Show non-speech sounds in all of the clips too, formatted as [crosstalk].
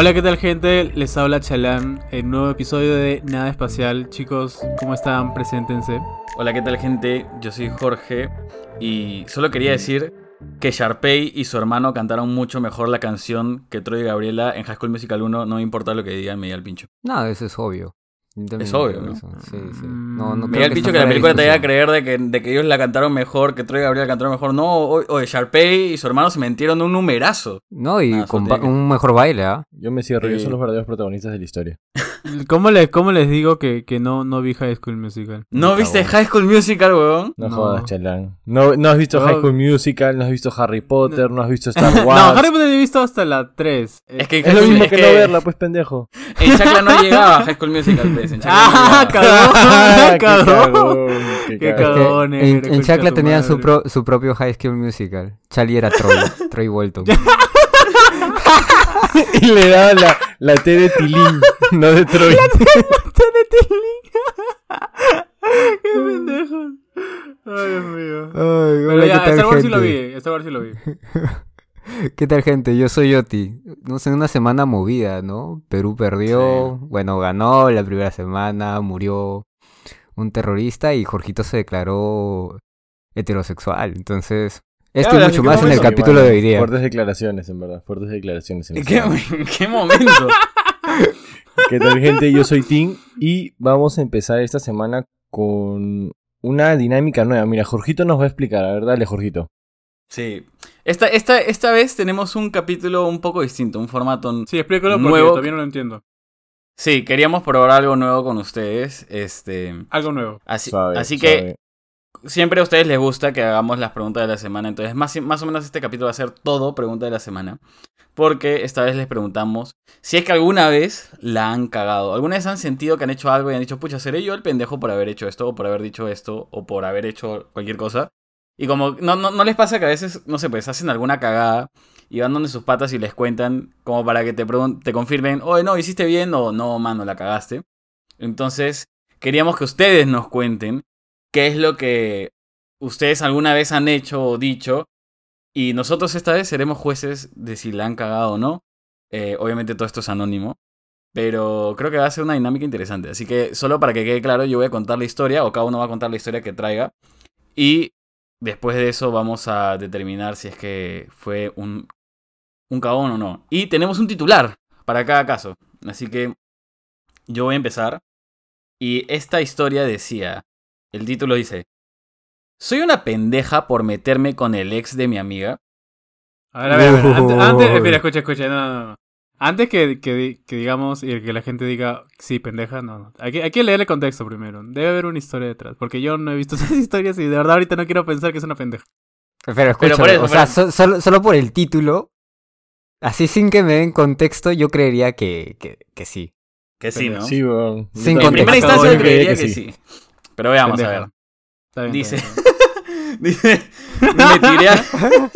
Hola, ¿qué tal gente? Les habla Chalán en un nuevo episodio de Nada Espacial. Chicos, ¿cómo están? Preséntense. Hola, ¿qué tal gente? Yo soy Jorge y solo quería decir que Sharpay y su hermano cantaron mucho mejor la canción que Troy y Gabriela en High School Musical 1, no me importa lo que digan, me di al pincho. No, eso es obvio. Es obvio, ¿no? Sí, sí. Mm, No, no Me di al que la película te haga discusión. creer de que, de que ellos la cantaron mejor, que Troy y Gabriela cantaron mejor. No, o- oye, Sharpay y su hermano se mentieron un numerazo. No, y Ah, con que- un mejor baile, ¿ah? Yo me cierro, ellos Sí. son los verdaderos protagonistas de la historia. [laughs] ¿Cómo les, cómo les digo que, que no, no vi High School Musical? ¿No viste. High School Musical, weón? No, No. jodas, chalán. No, no has visto No. High School Musical, no has visto Harry Potter, no, has visto [laughs] Star No, Wars. Harry Potter he visto hasta la 3. Es que, Es lo mismo es que, no verla, pues pendejo. En Chacla no [laughs] llegaba High School Musical, pues. En Chacla ¡Ah, [laughs] [laughs] cagón! Qué ¡Cagón! en, en Chacla tu tenían su, pro- su propio High School Musical. Charlie era Troy, [laughs] Troy Bolton. Y le daba la, la T de Tilín, no de Troy. ¡Qué pendejo! Ay, Dios mío. Ay, Pero ya, ¿qué Star Wars sí lo vi. Star Wars sí lo vi. ¿Qué tal, gente? Yo soy Yoti. No sé, una semana movida, ¿no? Perú perdió, Sí. bueno, ganó la primera semana, murió un terrorista y Jorgito se declaró heterosexual. Entonces, esto y mucho ¿en qué más en el capítulo de hoy día. Fuertes declaraciones, en verdad. Fuertes declaraciones. En ¿En esta qué, [laughs] en qué momento? ¿Qué tal, gente? Yo soy Tim y vamos a empezar esta semana con una dinámica nueva. Mira, Jorgito nos va a explicar. A ver, dale, Jorgito. Sí. Esta, esta, esta vez tenemos un capítulo un poco distinto, un formato. Sí, explícalo porque Nuevo- todavía no lo entiendo. Sí, queríamos probar algo nuevo con ustedes. Este. Algo nuevo. Así, que siempre a ustedes les gusta que hagamos las preguntas de la semana. Entonces, más, más o menos este capítulo va a ser todo pregunta de la semana. Porque esta vez les preguntamos si es que alguna vez la han cagado. ¿Alguna vez han sentido que han hecho algo y han dicho, pucha, seré yo el pendejo por haber hecho esto, o por haber dicho esto, o por haber hecho cualquier cosa? Y como no, no, no les pasa que a veces, no sé, pues hacen alguna cagada y van donde sus patas y les cuentan como para que te, te confirmen, oye, no, hiciste bien o no, mano, la cagaste. Entonces, queríamos que ustedes nos cuenten qué es lo que ustedes alguna vez han hecho o dicho. Y nosotros esta vez seremos jueces de si la han cagado o no. Eh, obviamente todo esto es anónimo. Pero creo que va a ser una dinámica interesante. Así que solo para que quede claro, yo voy a contar la historia, o cada uno va a contar la historia que traiga. Y después de eso vamos a determinar si es que fue un, un cagón o no. Y tenemos un titular para cada caso. Así que yo voy a empezar. Y esta historia decía, el título dice, ¿Soy una pendeja por meterme con el ex de mi amiga? A ver, a ver, a ver. Antes, antes- [laughs] espera, escucha, escucha. No, no, no. Antes que, que, que digamos y que la gente diga, sí, pendeja, no, no. Hay que, hay que leer el contexto primero. Debe haber una historia detrás. Porque yo no he visto [laughs] esas historias y de verdad ahorita no quiero pensar que es una pendeja. Pero escúchame, por eso, o sea, pero- so- solo, solo por el título, así sin que me den contexto, yo creería que, que, que sí. Que sí, ¿no? Sí. Yo Sin en también. primera contexto. instancia yo creería que sí. Pero veamos, a Pendeja. ver. Está bien, Dice, está bien. [laughs] dice, [laughs] me tiré a...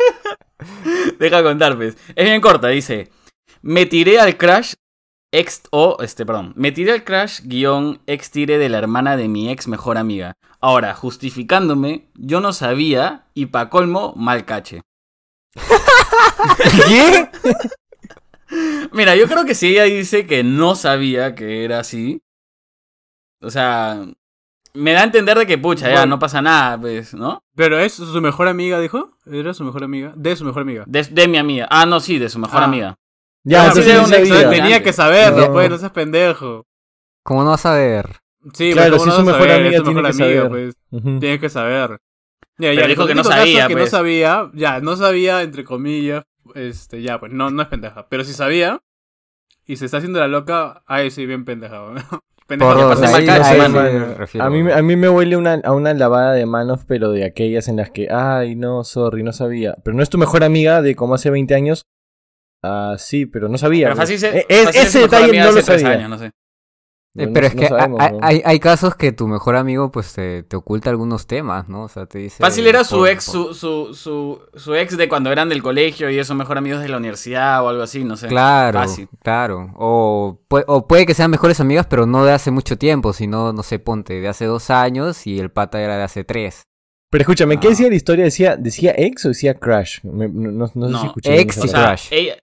Deja contar, pues. Es bien corta, dice, me tiré al crash ex... O, este, perdón. Me tiré al crash guion ex tire de la hermana de mi ex mejor amiga. Ahora, justificándome, yo no sabía y pa' colmo, mal cache. ¿Qué? Mira, yo creo que si ella dice que no sabía que era así. O sea, me da a entender de que, pucha, ya Bueno. no pasa nada, pues, ¿no? Pero es su mejor amiga, dijo. ¿Era su mejor amiga? De su mejor amiga. De, de mi amiga. Ah, no, sí, de su mejor Ah. amiga. Ya, Ah, entonces sí, Tenía que saberlo, pues, no seas pendejo. ¿Cómo no vas a ver? Sí, Claro, pues, si ¿cómo es su no mejor saber? amiga, tiene mejor que amiga, saber. pues. Ujú. Tienes que saber. Ya, Pero ya, dijo que no sabía, que no pues. sabía, ya, no sabía, entre comillas, este, ya, pues no, no es pendeja. Pero si sabía y se está haciendo la loca, ahí sí, bien pendeja. ¿no? [laughs] pendeja Por que dos, pasa ahí- mal cacho, ahí mano. sí. me refiero. A mí, me- a mí me huele una, a una lavada de manos, pero de aquellas en las que, ay, no, sorry, no sabía. Pero no es tu mejor amiga de como hace 20 años. Ah, sí, pero no sabía. Pero fácil se- Eh, es- fácil es ese detalle no lo sabía. años, no sé. Eh, pero es no que sabemos, hay, ¿no? hay, hay casos que tu mejor amigo pues te, te oculta algunos temas, ¿no? O sea, te dice... Fácil era su por- ex, su, su, su, su ex de cuando eran del colegio y esos mejor amigos de la universidad o algo así, no sé. Claro, Fácil. claro. O, o puede que sean mejores amigas, pero no de hace mucho tiempo, sino, no sé, ponte, de hace dos años y el pata era de hace tres. Pero escúchame, ¿qué Ah. decía la historia? ¿Decía, decía ex o decía crash? Me- no, no- no sé No, si escuché ex y O parte. sea, Crash. ella,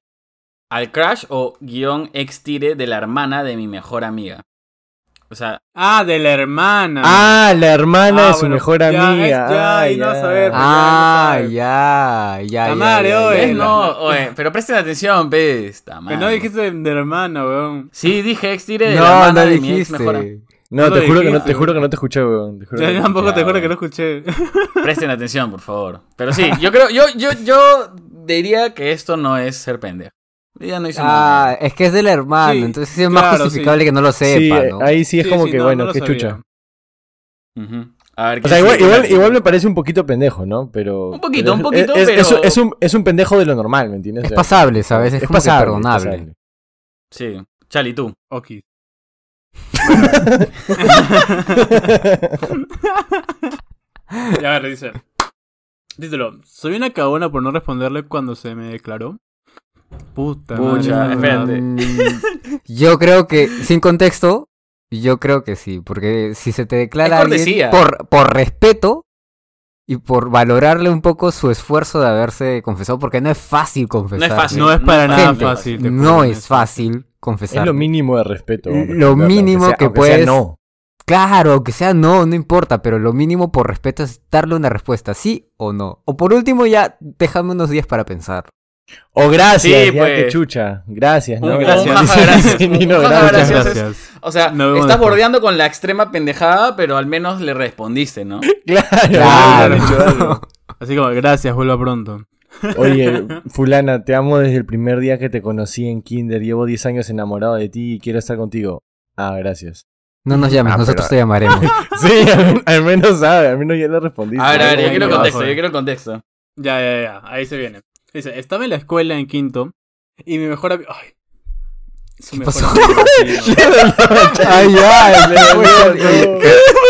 al crush o guion ex tire de la hermana de mi mejor amiga. O sea, Ah, de la hermana. Ah, la hermana Ah, de su bueno, mejor ya, amiga. es- ya, Ah, ahí no vas a ver, pues. Ah, ya, ya, ya, ya. Tamare, ya, oye. ya, ya. no, oye, pero presten atención, pez. Que madre. no dijiste de, hermana, weón. Sí, dije ex tire de la hermana no de mi ex mejor dijiste. No, No te juro que no, te juro que no te escuché, weón. Te juro Yo te tampoco te Ya, juro que no escuché. [laughs] Presten atención, por favor. Pero sí, [laughs] yo creo, yo, yo, yo diría que esto no es ser pendejo. Ella no hizo Ah, nada. es que es del hermano, Sí, entonces sí es más claro, justificable sí. que no lo sepa, ¿no? ahí sí es Sí, como sí, que, no, bueno, no qué sabía. chucha. A ver, O ¿quién sea, igual, me parece un poquito pendejo, ¿no? Pero. Un poquito, pero un es- poquito, es, es- pero- es un, es un pendejo de lo normal, ¿me entiendes? Es pasable, ¿sabes? Es, como que perdonable. pasable. Sí. Chali, tú. Ok. [laughs] Ya, a ver, dice. Díselo. Soy una cagona por no responderle cuando se me declaró. Puta. Pucha, madre, espérate. Mm, [laughs] Yo creo que, sin contexto, yo creo que sí, porque si se te declara Es alguien por, por respeto y por valorarle un poco su esfuerzo de haberse confesado, porque no es fácil confesar. No es fácil. No es para No nada Gente, fácil. No es fácil confesar. Es lo mínimo de respeto. Lo mínimo sea- que aunque sea puedes- no. Claro, aunque sea no, no importa, pero lo mínimo por respeto es darle una respuesta, sí o no. O por último ya déjame unos días para pensar. O gracias, Sí, ya pues. que chucha. Gracias, Un- ¿no? un Gracias. jaja, gracias. Un jaja, gracias. gracias. Gracias. O sea, estás después. bordeando con la extrema pendejada, pero al menos le respondiste, ¿no? [laughs] Claro, Claro. Así como, gracias, vuelva pronto. Oye, [laughs] fulana, te amo desde el primer día que te conocí en Kinder. Llevo 10 años enamorado de ti y quiero estar contigo. Ah, gracias. No nos llames, Ah, nosotros pero- te llamaremos. [laughs] Sí, al, al menos sabe, al menos ya le respondí. A ver, a ver, yo quiero contexto, yo quiero contexto. Ya, ya, ya. Ahí se viene. Dice, estaba en la escuela en quinto y mi mejor amigo... Ay. Su mejor pasó? amigo. [laughs] Ay, ay,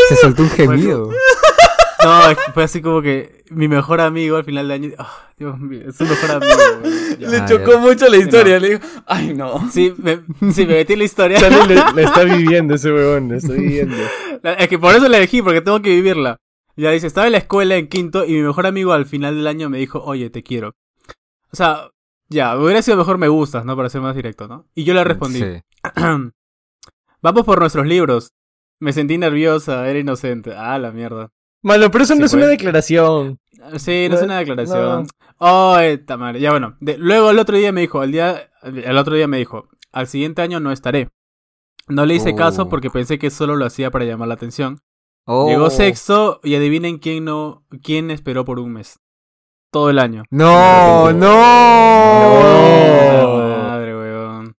se soltó un gemido. No, fue así como que mi mejor amigo al final del año. ah, Dios mío, es su mejor amigo. güey. Ya. Le Ah, chocó ya. mucho la historia, no. le dijo, ay no. Sí, me, sí, me metí en la historia. Le, le está [laughs] viviendo ese huevón, le está viviendo. La- Es que por eso la elegí, porque tengo que vivirla. Ya dice, estaba en la escuela en quinto y mi mejor amigo al final del año me dijo, oye, te quiero. O sea, ya, hubiera sido mejor me gustas, ¿no? Para ser más directo, ¿no? Y yo le respondí, Sí. [clears throat] vamos por nuestros libros. Me sentí nerviosa, era inocente. Ah, la mierda. Malo, pero eso Sí, no es pues. una declaración. Sí, no es una declaración. Ay, tamare. Ya bueno. De- luego el otro día me dijo, el día, el otro día me dijo, al siguiente año no estaré. No le hice caso Oh. porque pensé que solo lo hacía para llamar la atención. Oh. Llegó sexto y adivinen quién no, quién esperó por un mes. Todo el año. No, no. Madre, weón.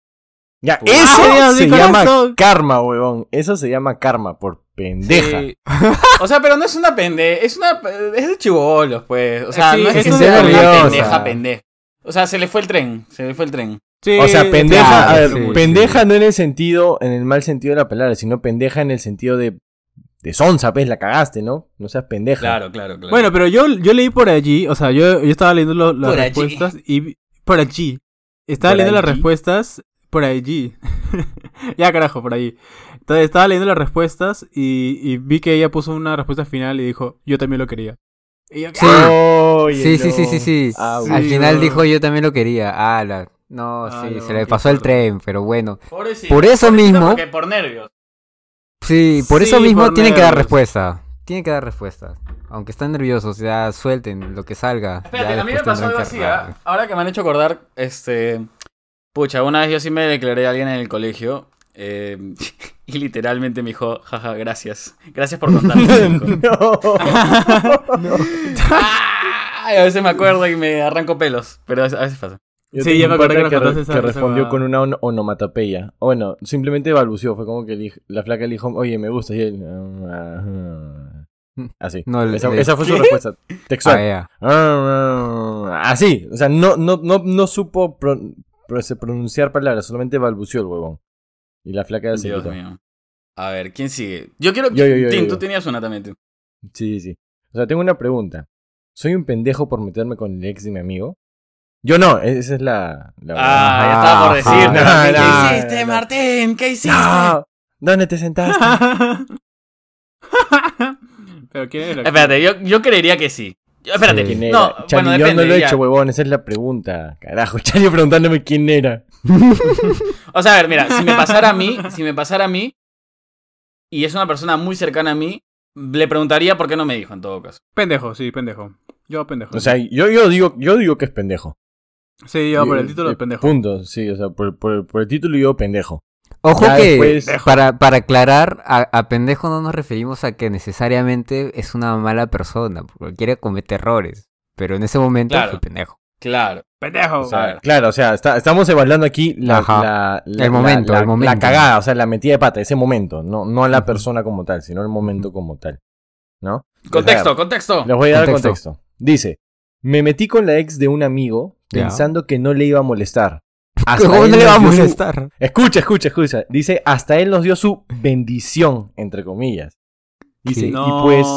Ya, eso Dios, se llama corazón. karma, huevón. Eso se llama karma, por pendeja. Sí. [laughs] O sea, pero no es una pendeja, es una es de chivolos, pues. O sea, Sí, no es es que sea una pendeja, pendeja. O sea, se le fue el tren, se le fue el tren. Sí, O sea, pendeja, claro, a ver, sí, pendeja no en el sentido, en el mal sentido de la palabra, sino pendeja en el sentido de, de sonsa, pues, la cagaste, ¿no? No seas pendeja. Claro, claro, claro. Bueno, pero yo, yo leí por allí, o sea, yo, yo estaba leyendo lo- las Por allí. respuestas y vi- por allí. Estaba ¿Por leyendo las respuestas por allí. [laughs] ya carajo, por allí. Entonces estaba leyendo las respuestas y, y vi que ella puso una respuesta final y dijo, yo también lo quería. Y yo, Sí. Oye, Sí, sí, sí, sí, sí. Ah, Sí, Al final dijo yo también lo quería. Ah, la... No, Ah, sí, no, se le pasó el tren, pero bueno. Pobrecito, por eso mismo- Porque por nervios. Sí, por eso mismo por tienen que dar respuesta. Tienen que dar respuesta. Aunque están nerviosos, ya suelten lo que salga. Espérate, a mí me pasó algo así, ¿ah? Ahora que me han hecho acordar, este. Pucha, una vez yo sí me declaré a alguien en el colegio. eh, y literalmente me dijo, jaja, gracias. Gracias por contarme. me dijo. no. Ay, a veces me acuerdo y me arranco pelos. Pero a veces pasa. Yo Sí, ya me pata que que, re- esa- que respondió con una on- onomatopeya. O bueno, simplemente balbuceó. Fue como que dij- la flaca le dijo, oye, me gusta. Y él, "Ah, ah". así. No, esa, fue su respuesta. Textual. Ah, Así, o sea, no, no, no, no supo pro- pro- se pronunciar palabras, solamente balbuceó el huevón. Y la flaca se Dios quitó. mío. A ver, ¿quién sigue? Yo quiero. Yo, yo, yo, Tim, yo, tú tenías una también, tú. Sí, sí. O sea, tengo una pregunta. ¿Soy un pendejo por meterme con el ex de mi amigo? Yo no, esa es la... la Ah, ya estaba por Ajá. decirte. No, ¿Qué hiciste, no. Martín? ¿Qué hiciste? ¡No! ¿Dónde te sentaste? [laughs] Pero quién era? Espérate, yo, yo creería que sí. Yo- Espérate, Sí. ¿Quién era? no, Charlie, bueno, yo depende. no lo he ya. hecho, huevón, esa es la pregunta. Carajo, [laughs] Charlie preguntándome quién era. [laughs] O sea, a ver, mira, si me pasara a mí, si me pasara a mí, y es una persona muy cercana a mí, le preguntaría por qué no me dijo en todo caso. Pendejo, sí, pendejo. Yo pendejo. O sea, yo, yo, digo, yo digo que es pendejo. Sí, yo por el Y- título de pendejo. Punto, sí, o sea, por, por- por el título yo pendejo. Ojo Ya que, después- para, para aclarar, a, a pendejo no nos referimos a que necesariamente es una mala persona, porque quiere cometer errores. Pero en ese momento Claro. fue pendejo. Claro. Pendejo. O sea, claro, o sea, está- estamos evaluando aquí la, Ajá. la- la- El momento, la- el momento. La cagada, o sea, la metida de pata, ese momento. No, no a la persona como tal, sino el momento como tal. ¿No? Contexto, O sea, contexto. Les voy a dar Contexto. contexto. Dice, me metí con la ex de un amigo Pensando que no le iba a molestar. [laughs] Hasta ¿Cómo no le va a su- molestar? Escucha, escucha, escucha. Dice, hasta él nos dio su bendición, entre comillas. Dice, no. y pues,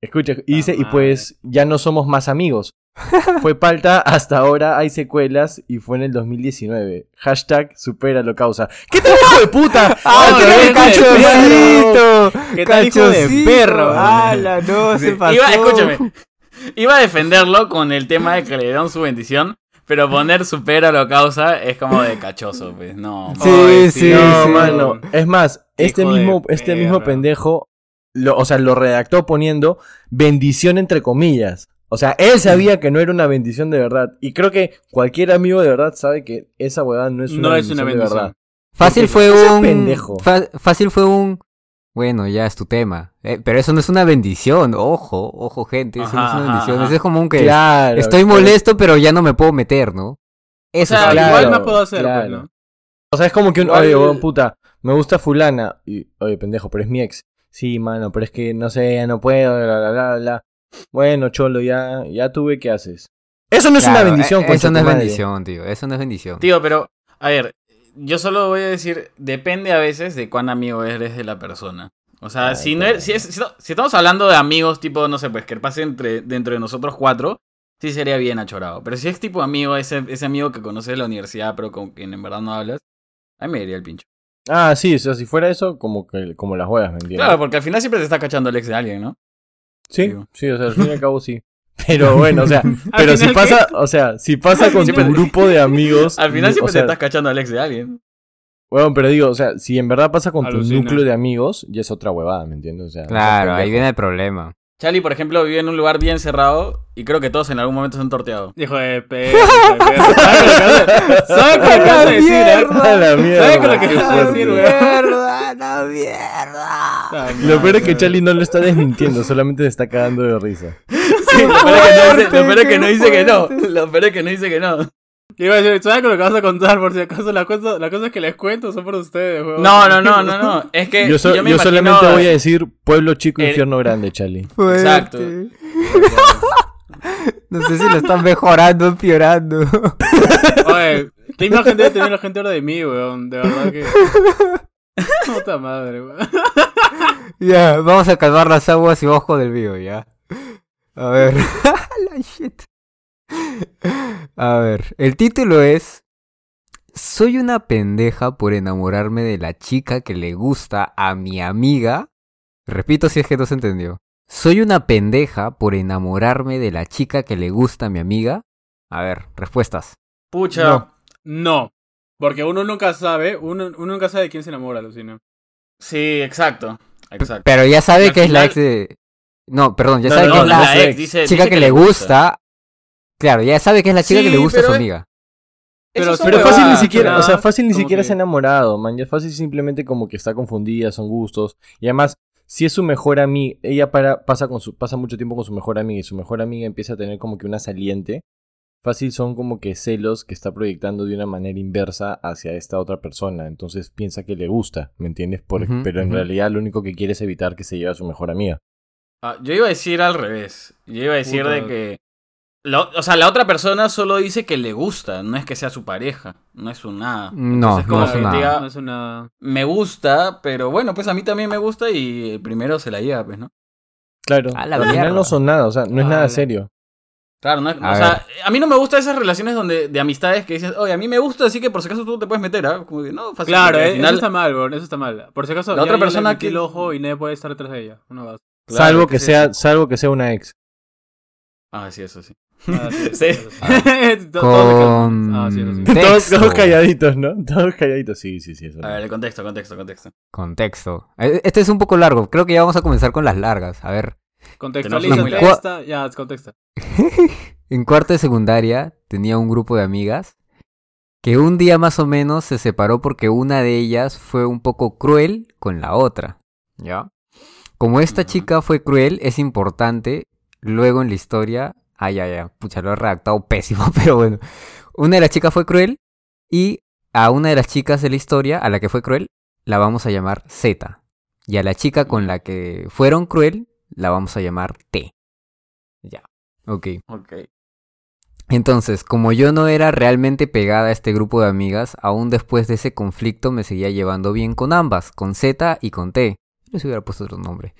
escucha, y dice, y pues ya no somos más amigos. [laughs] Fue palta, hasta ahora hay secuelas y fue en el 2019. Hashtag supera lo causa. ¿Qué tal hijo de puta? [laughs] ¡Ah, ¡Qué cachorrito! ¿Qué tal, hijo de perro? ¡Hala, no, se pasó! Iba, escúchame. Iba a defenderlo con el tema de que le dieron su bendición, pero poner supera lo causa es como de cachoso, pues. No. Sí, Ay, sí, no, sí. mano. Es más, este de mismo, este mismo pendejo, lo, o sea, lo redactó poniendo bendición entre comillas. O sea, él sabía que no era una bendición de verdad. Y creo que cualquier amigo de verdad sabe que esa huevada no es una No es bendición una de bendición. verdad. Fácil Porque fue un... pendejo. fa- fácil fue un... Bueno, ya es tu tema. Eh, pero eso no es una bendición. Ojo, ojo, gente. Eso no es una bendición. ajá. Eso es como un que... Claro. Estoy molesto, pero ya no me puedo meter, ¿no? Eso O sea, es claro, igual más puedo hacer, claro. pues, ¿no? O sea, es como que un, oye, puta, me gusta fulana. Y, oye, pendejo, pero es mi ex. Sí, mano, pero es que no sé, ya no puedo, bla, bla, bla, bla. Bueno, cholo, ya, ya tuve, ¿qué haces? Eso no es una Claro, bendición, eh, Eso no es madre. bendición, tío. Eso no es bendición. Tío, pero, a ver, yo solo voy a decir, depende a veces de cuán amigo eres de la persona. O sea, Ay, si, no eres- si, es- si estamos hablando de amigos, tipo, no sé, pues que pase entre, dentro de nosotros cuatro, sí sería bien achorado. Pero si es tipo amigo, ese, ese amigo que conoces de la universidad, pero con quien en verdad no hablas, ahí me iría el pincho. Ah, sí, o sea, si fuera eso, como que como las juegas, ¿me entiendes? Claro, porque al final siempre te está cachando el ex de alguien, ¿no? Sí, digo. sí, o sea, al fin y al cabo sí. Pero bueno, o sea, [laughs] pero si pasa, o sea, si pasa con Siempre- tu grupo de amigos. [laughs] Al final o siempre sea, te estás cachando al ex de alguien. Bueno, pero digo, o sea, si en verdad pasa con tu núcleo de amigos, ya es otra huevada, ¿me entiendes? O sea, Claro, ahí viene el problema. Charlie, por ejemplo, vive en un lugar bien cerrado y creo que todos en algún momento se han torteado. Hijo de perro. ¿Sabes lo que vas a [laughs] decir? eh? A la mierda. ¿Sabes lo que vas a decir, weón? mierda, la mierda. Lo peor es que Charlie no lo está desmintiendo, solamente se está cagando de risa. Lo peor es que no dice- lo peor es que no dice que no. fuerte. Lo peor es que no dice que no. Iba a decir, ¿sabes con lo que vas a contar? Por si acaso, las cosas, las cosas que les cuento son por ustedes, weón. No, no, no, no, no. [laughs] Es que Yo, so- yo me yo imagino- solamente voy a decir pueblo chico, el- infierno grande, Charlie. Exacto. No sé si lo están mejorando o empeorando. Oye, ¿qué imagen debe tener la gente ahora de mí, weón? De verdad que... [laughs] Puta madre, weón. ya, vamos a calmar las aguas y vamos con el video, ya. A ver. [laughs] La shit. A ver, el título es Soy una pendeja por enamorarme de la chica que le gusta a mi amiga. Repito si es que no se entendió. Soy una pendeja por enamorarme de la chica que le gusta a mi amiga. A ver, respuestas. Pucha. No. No. Porque uno nunca sabe, uno, uno nunca sabe de quién se enamora, Lucina. Sí, exacto. Exacto. Pero ya sabe que es la ex de... No, perdón, ya No, sabe no, que no, es la, la su ex ex. dice, chica dice que le gusta. Claro, ya sabe que es la chica que le gusta a su amiga. Pero- fácil ni siquiera, pero- o sea, fácil ni siquiera que- se ha enamorado, man. Ya es fácil simplemente como que está confundida, son gustos. Y además, si es su mejor amiga, ella para, pasa, con su, pasa mucho tiempo con su mejor amiga y su mejor amiga empieza a tener como que una saliente. Fácil son como que celos que está proyectando de una manera inversa hacia esta otra persona. Entonces piensa que le gusta, ¿me entiendes? Por- pero en realidad lo único que quiere es evitar que se lleve a su mejor amiga. Ah, yo iba a decir al revés. Yo iba a decir Puta. de que. la- o sea, la otra persona solo dice que le gusta, no es que sea su pareja, no es un nada. No, Entonces, como no es que nada. diga, No es una... me gusta, pero bueno, pues a mí también me gusta y el primero se la lleva, pues, ¿no? Claro, A la al final no son nada, o sea, no es nada la- serio. Claro, no, A o sea, a mí no me gustan esas relaciones donde de amistades que dices, oye, a mí me gusta, así que por si acaso tú te puedes meter, ¿ah? Como que, no, fácil. Claro, eh, final- eso está mal, weón, eso está mal. Por si acaso, La ya otra persona que- el ojo y nadie puede estar detrás de ella. Una. Claro, salvo que sea, salvo que sea una ex. Ah, sí, eso sí. Ah, sí, eso. Ah. Con- Todos, calladitos, ¿no? [laughs] Todos calladitos, sí, sí, sí. Eso. A ver, el contexto, contexto, contexto. Contexto. Eh, Este es un poco largo. Creo que ya vamos a comenzar con las largas. A ver. Una- esta. Ya, contexta. [laughs] En cuarto de secundaria tenía un grupo de amigas que un día más o menos se separó porque una de ellas fue un poco cruel con la otra. ¿Ya? Como esta chica fue cruel, es importante luego en la historia. Ay, ay, ay, pucha, lo he redactado [laughs] pésimo, pero bueno. Una de las chicas fue cruel y a una de las chicas de la historia, a la que fue cruel, la vamos a llamar Z. Y a la chica con la que fueron cruel, la vamos a llamar T. Ya. Ok. Ok. Entonces, como yo no era realmente pegada a este grupo de amigas, aún después de ese conflicto me seguía llevando bien con ambas, con Z y con T. Les hubiera puesto otro nombre.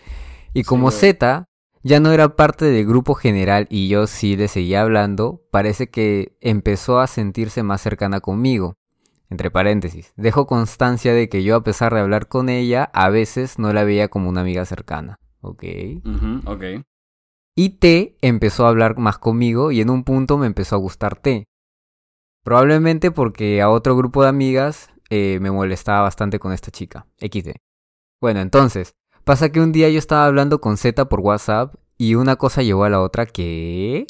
Y como. Z ya no era parte del grupo general y yo sí le seguía hablando, parece que empezó a sentirse más cercana conmigo. Entre paréntesis, dejo constancia de que yo a pesar de hablar con ella, a veces no la veía como una amiga cercana. ¿Ok? Ujú, ok. Y T empezó a hablar más conmigo y en un punto me empezó a gustar T. Probablemente porque a otro grupo de amigas eh, me molestaba bastante con esta chica, XD. Bueno, entonces, pasa que un día yo estaba hablando con Z por WhatsApp y una cosa llevó a la otra que...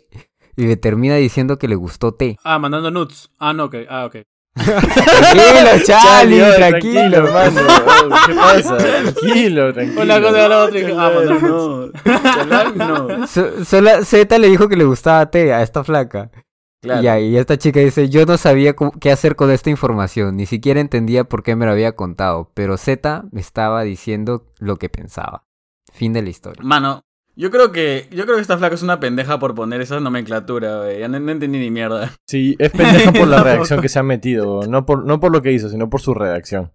Y le termina diciendo que le gustó T. Ah, mandando nudes. Ah, no, ok. Ah, ok. Tranquilo, [laughs] Charlie, tranquilo. hermano. ¿Qué pasa? [laughs] Tranquilo, tranquilo. Una cosa de la otra y dije, ah, no. No. Z le dijo que le gustaba T a esta flaca. Claro. Y esta chica dice, yo no sabía qué hacer con esta información, ni siquiera entendía por qué me lo había contado, pero Z me estaba diciendo lo que pensaba. Fin de la historia. Mano, yo creo que yo creo que esta flaca es una pendeja por poner esa nomenclatura, güey. Ya no, no entendí ni mierda. Sí, es pendeja por la [laughs] reacción que se ha metido. No por, no por lo que hizo, sino por su redacción.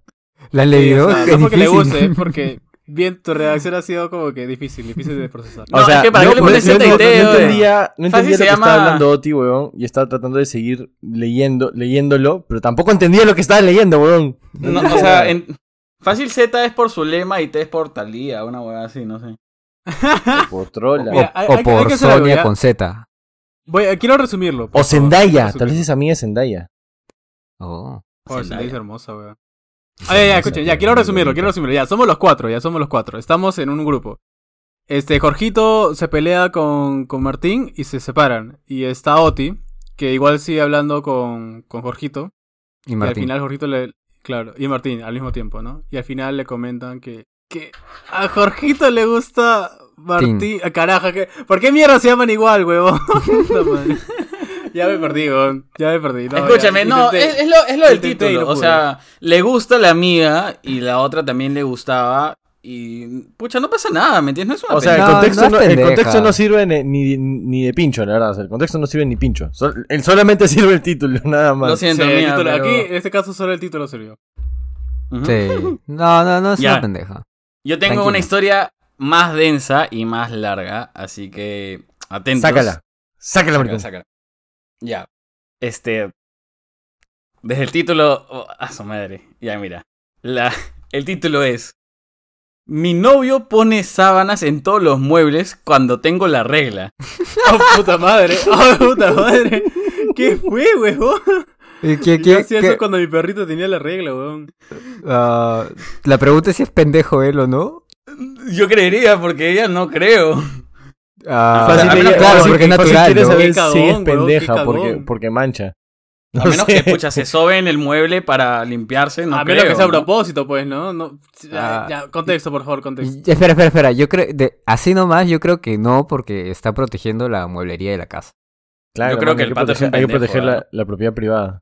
¿La has Sí, leído? o sea, no [laughs] porque le guste, es porque bien, tu redacción ha sido como que difícil, difícil de procesar. [laughs] No, es que para qué le pones no, Z y no- T, no güey. entendía, no entendía lo se que llama- estaba hablando Oti, weón, y estaba tratando de seguir leyendo, leyéndolo, pero tampoco entendía lo que estaba leyendo, weón. No, o sea, en... fácil Z es por Zulema y T es por Talía, una hueá así, no sé. Por trola. O, Mira, hay- o hay- hay por algo, Sonia con Z. Voy, eh, quiero resumirlo. O favor, Zendaya, tal vez resumirlo. es amiga de Zendaya. Oh. Oh, Zendaya. Zendaya es hermosa, weón. Ah, ya, ya, escuchen, ya, quiero resumirlo, quiero resumirlo. Ya, somos los cuatro, ya somos los cuatro. Estamos en un grupo. Este, Jorgito se pelea con, con Martín y se separan. Y está Oti, que igual sigue hablando con, con Jorgito. Y Y al Martín. final Jorgito le... Claro, y Martín al mismo tiempo, ¿no? Y al final le comentan que... Que a Jorgito le gusta Martín... Carajo, que... ¿por qué mierda se llaman igual, huevón? [laughs] [laughs] Ya me perdí, weón. Ya me perdí. No, Escúchame, ya, no, intenté. es, es lo, es lo del título. no o sea, le gusta la amiga y la otra también le gustaba. Y. Pucha, no pasa nada, ¿me entiendes? No es una O sea, el, contexto no es no, el pendeja. contexto no sirve ni, ni, de pincho, la verdad. O sea, el contexto no sirve ni pincho. Sol- él solamente [laughs] sirve el título, [laughs] nada más. Lo siento, Sí, el mía, título- pero- Aquí, en este caso, solo el título sirvió. Sí. No, no, no es Ya. una pendeja. Yo tengo Tranquilo. una historia más densa y más larga, así que atentos. Sácala. Sácala, Sácala, sácala. Ya. Este. Desde el título. oh, a su madre. Ya, mira. La, el título es. Mi novio pone sábanas en todos los muebles cuando tengo la regla. [laughs] ¡Oh, puta madre! ¡Oh, puta madre! ¿Qué fue, weón? ¿Y qué- Yo qué- hacía qué- eso cuando mi perrito tenía la regla, weón. ah, la pregunta es si es pendejo él o no. Yo creería, porque ella no creo. Ah, Fácil, ella- claro, porque es natural, ¿no? saber Qué cagón, si es pendeja porque, porque mancha. A No menos sé. que, [laughs] pucha, se sobe en el mueble para limpiarse, no a creo. menos que sea a propósito, pues, ¿no? no ya, Ah. ya, contexto, por favor, contexto. espera, espera, espera. Yo creo, de, así nomás, yo creo que no, porque está protegiendo la mueblería de la casa. Claro, Yo creo mano, que hay el pata es un proteger, hay que proteger la, la propiedad privada.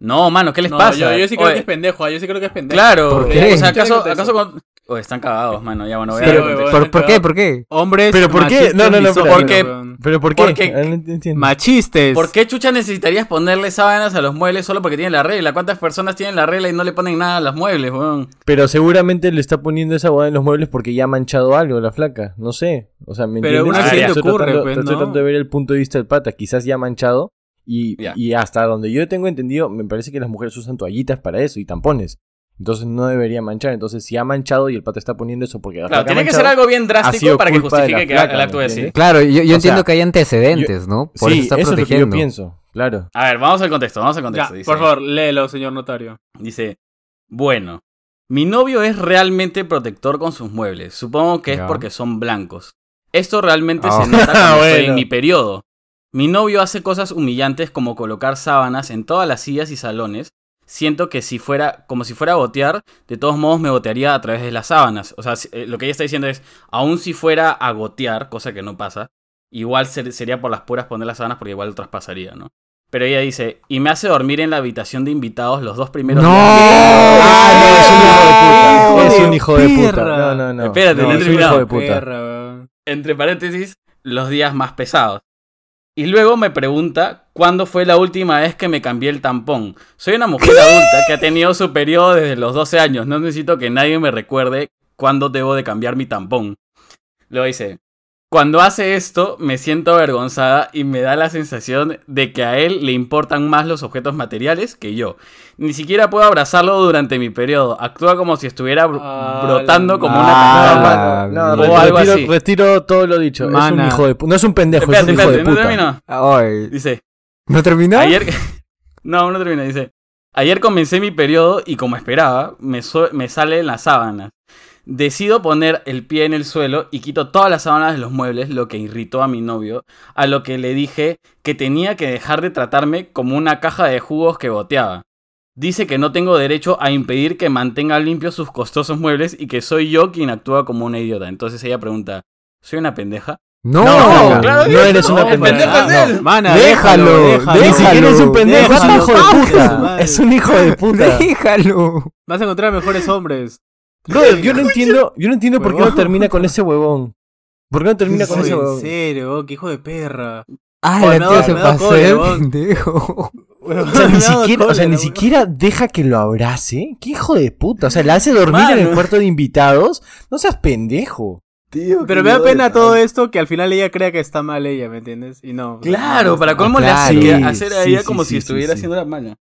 No, mano, ¿qué les No, pasa? yo, yo sí creo Oye, que es pendejo, ah, yo sí creo que es pendejo. Claro, ¿Por eh, qué? o sea, Tiene ¿acaso. Oye, están cagados, mano, ya bueno, voy a Sí, weón, contexto. ¿Por, por qué? ¿Por qué? Hombres ¿Pero por qué? No, no, no, pero- Porque-. ¿Pero por qué? Porque- Ah, no entiendo. Machistes. ¿Por qué chucha necesitarías ponerle sábanas a los muebles solo porque tienen la regla? ¿Cuántas personas tienen la regla y no le ponen nada a los muebles, weón? Pero seguramente le está poniendo esa boda en los muebles porque ya ha manchado algo la flaca. No sé. O sea, ¿me Pero entiendes? un accidente Estoy ocurre, tratando- pues, Estoy ¿no? tratando de ver el punto de vista del pata. Quizás ya ha manchado. Y, y hasta donde yo tengo entendido, me parece que las mujeres usan toallitas para eso y tampones. Entonces no debería manchar. Entonces, si ha manchado y el pata está poniendo eso porque la Claro, tiene que ser algo bien drástico para que justifique que el acto ¿me de sí. Claro, yo, yo O sea, entiendo que hay antecedentes, ¿no? Por sí, eso está eso es lo que yo pienso. Claro. A ver, vamos al contexto, vamos al Ya, contexto. dice, por favor, léelo, señor notario. Dice, bueno, mi novio es realmente protector con sus muebles. Supongo que es Ya. porque son blancos. Esto realmente Ah. se nota cuando [laughs] estoy Bueno. en mi periodo. Mi novio hace cosas humillantes como colocar sábanas en todas las sillas y salones. Siento que si fuera, como si fuera a gotear, de todos modos me gotearía a través de las sábanas. O sea, eh, lo que ella está diciendo es, aun si fuera a gotear, cosa que no pasa, igual ser- sería por las puras poner las sábanas porque igual lo traspasaría, ¿no? Pero ella dice, y me hace dormir en la habitación de invitados los dos primeros ¡No! días. Ah, no, es un hijo de puta. ¡Hijo Es un hijo de puta. No, no, no. Espérate, no, no he es un hijo terminado. de puta. Perra, weón. entre paréntesis, los días más pesados. Y luego me pregunta cuándo fue la última vez que me cambié el tampón. Soy una mujer adulta que ha tenido su periodo desde los 12 años. No necesito que nadie me recuerde cuándo debo de cambiar mi tampón. Luego dice, cuando hace esto me siento avergonzada y me da la sensación de que a él le importan más los objetos materiales que yo. Ni siquiera puedo abrazarlo durante mi periodo. Actúa como si estuviera br- Ah, brotando como una Ah. No, O re- algo retiro, así. retiro todo lo dicho. Es un hijo de. No es un pendejo, Espérate, es un hijo espérate, de no puta. terminó. Dice, ¿No terminó? ayer... [laughs] no, no termina, dice. Ayer comencé mi periodo y como esperaba, me, so- me salen las sábanas. Decido poner el pie en el suelo y quito todas las sábanas de los muebles, lo que irritó a mi novio, a lo que le dije que tenía que dejar de tratarme como una caja de jugos que boteaba. Dice que no tengo derecho a impedir que mantenga limpios sus costosos muebles y que soy yo quien actúa como una idiota. Entonces ella pregunta, ¿soy una pendeja? No, No, No, claro que no eres no, una pendeja. pendejo es No. Mana, Déjalo, déjalo. Ni siquiera es un pendejo, es un Déjalo, hijo de puta. Es un hijo de puta. Déjalo. Vas a encontrar mejores hombres. Brother, yo no entiendo, yo no entiendo por qué no termina con ese huevón. ¿Por qué no termina con ese En huevón? serio, oh, qué hijo de perra. Ah, Oye, la me tía se pasó pendejo. [laughs] O sea, ni siquiera, o sea, ni siquiera deja que lo abrace. ¿Qué hijo de puta? O sea, la hace dormir en el cuarto de invitados. No seas pendejo. Pero me da pena todo esto que al final ella crea que está mal ella, ¿me entiendes? Y no. Claro, para cómo cómo le hace Claro. hacer a ella sí, como sí, si sí, estuviera sí. haciendo la mala.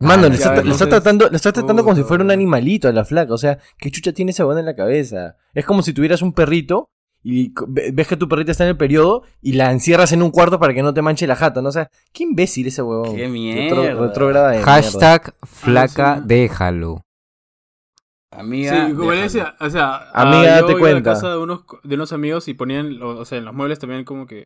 Mano, Ah, le está, le está entonces- tratando, le está tratando como si fuera un animalito a la flaca. O sea, ¿qué chucha tiene ese huevón en la cabeza? Es como si tuvieras un perrito y ves que tu perrita está en el periodo y la encierras en un cuarto para que no te manche la jata, ¿no? O sea, qué imbécil ese huevón. Qué Retro- mierda. retrógrada de mierda. Hashtag flaca, sí. déjalo. Amiga. Sí, como decía, o sea, Amiga, ah, date yo iba a la cuenta. casa de unos, de unos amigos y ponían, o sea, en los muebles también como que,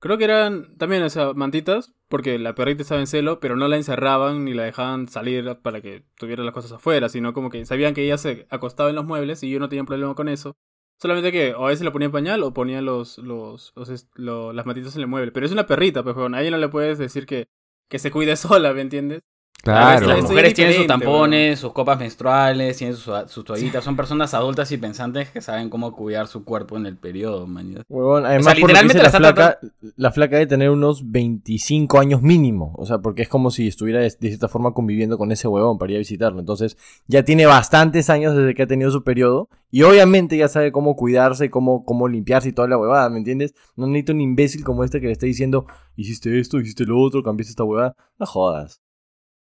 creo que eran también, o sea, mantitas, porque la perrita estaba en celo, pero no la encerraban ni la dejaban salir para que tuviera las cosas afuera, sino como que sabían que ella se acostaba en los muebles y yo no tenía problema con eso. Solamente que o a veces le ponían pañal o ponían los, los, los est- lo- las mantitas en el mueble. Pero es una perrita, pues, weón. A ella no le puedes decir que, que se cuide [laughs] sola, ¿me entiendes? Claro. Las mujeres es tienen sus tampones, sus copas menstruales, tienen sus, sus toallitas. Son personas adultas y pensantes que saben cómo cuidar su cuerpo en el periodo, man. Huevón, además, sea, literalmente la flaca, la flaca debe tener unos 25 años mínimo. O sea, porque es como si estuviera de, de cierta forma conviviendo con ese huevón para ir a visitarlo. Entonces, ya tiene bastantes años desde que ha tenido su periodo. Y obviamente ya sabe cómo cuidarse, cómo, cómo limpiarse y toda la huevada, ¿me entiendes? No necesito un imbécil como este que le está diciendo, hiciste esto, hiciste lo otro, cambiaste esta huevada. No jodas.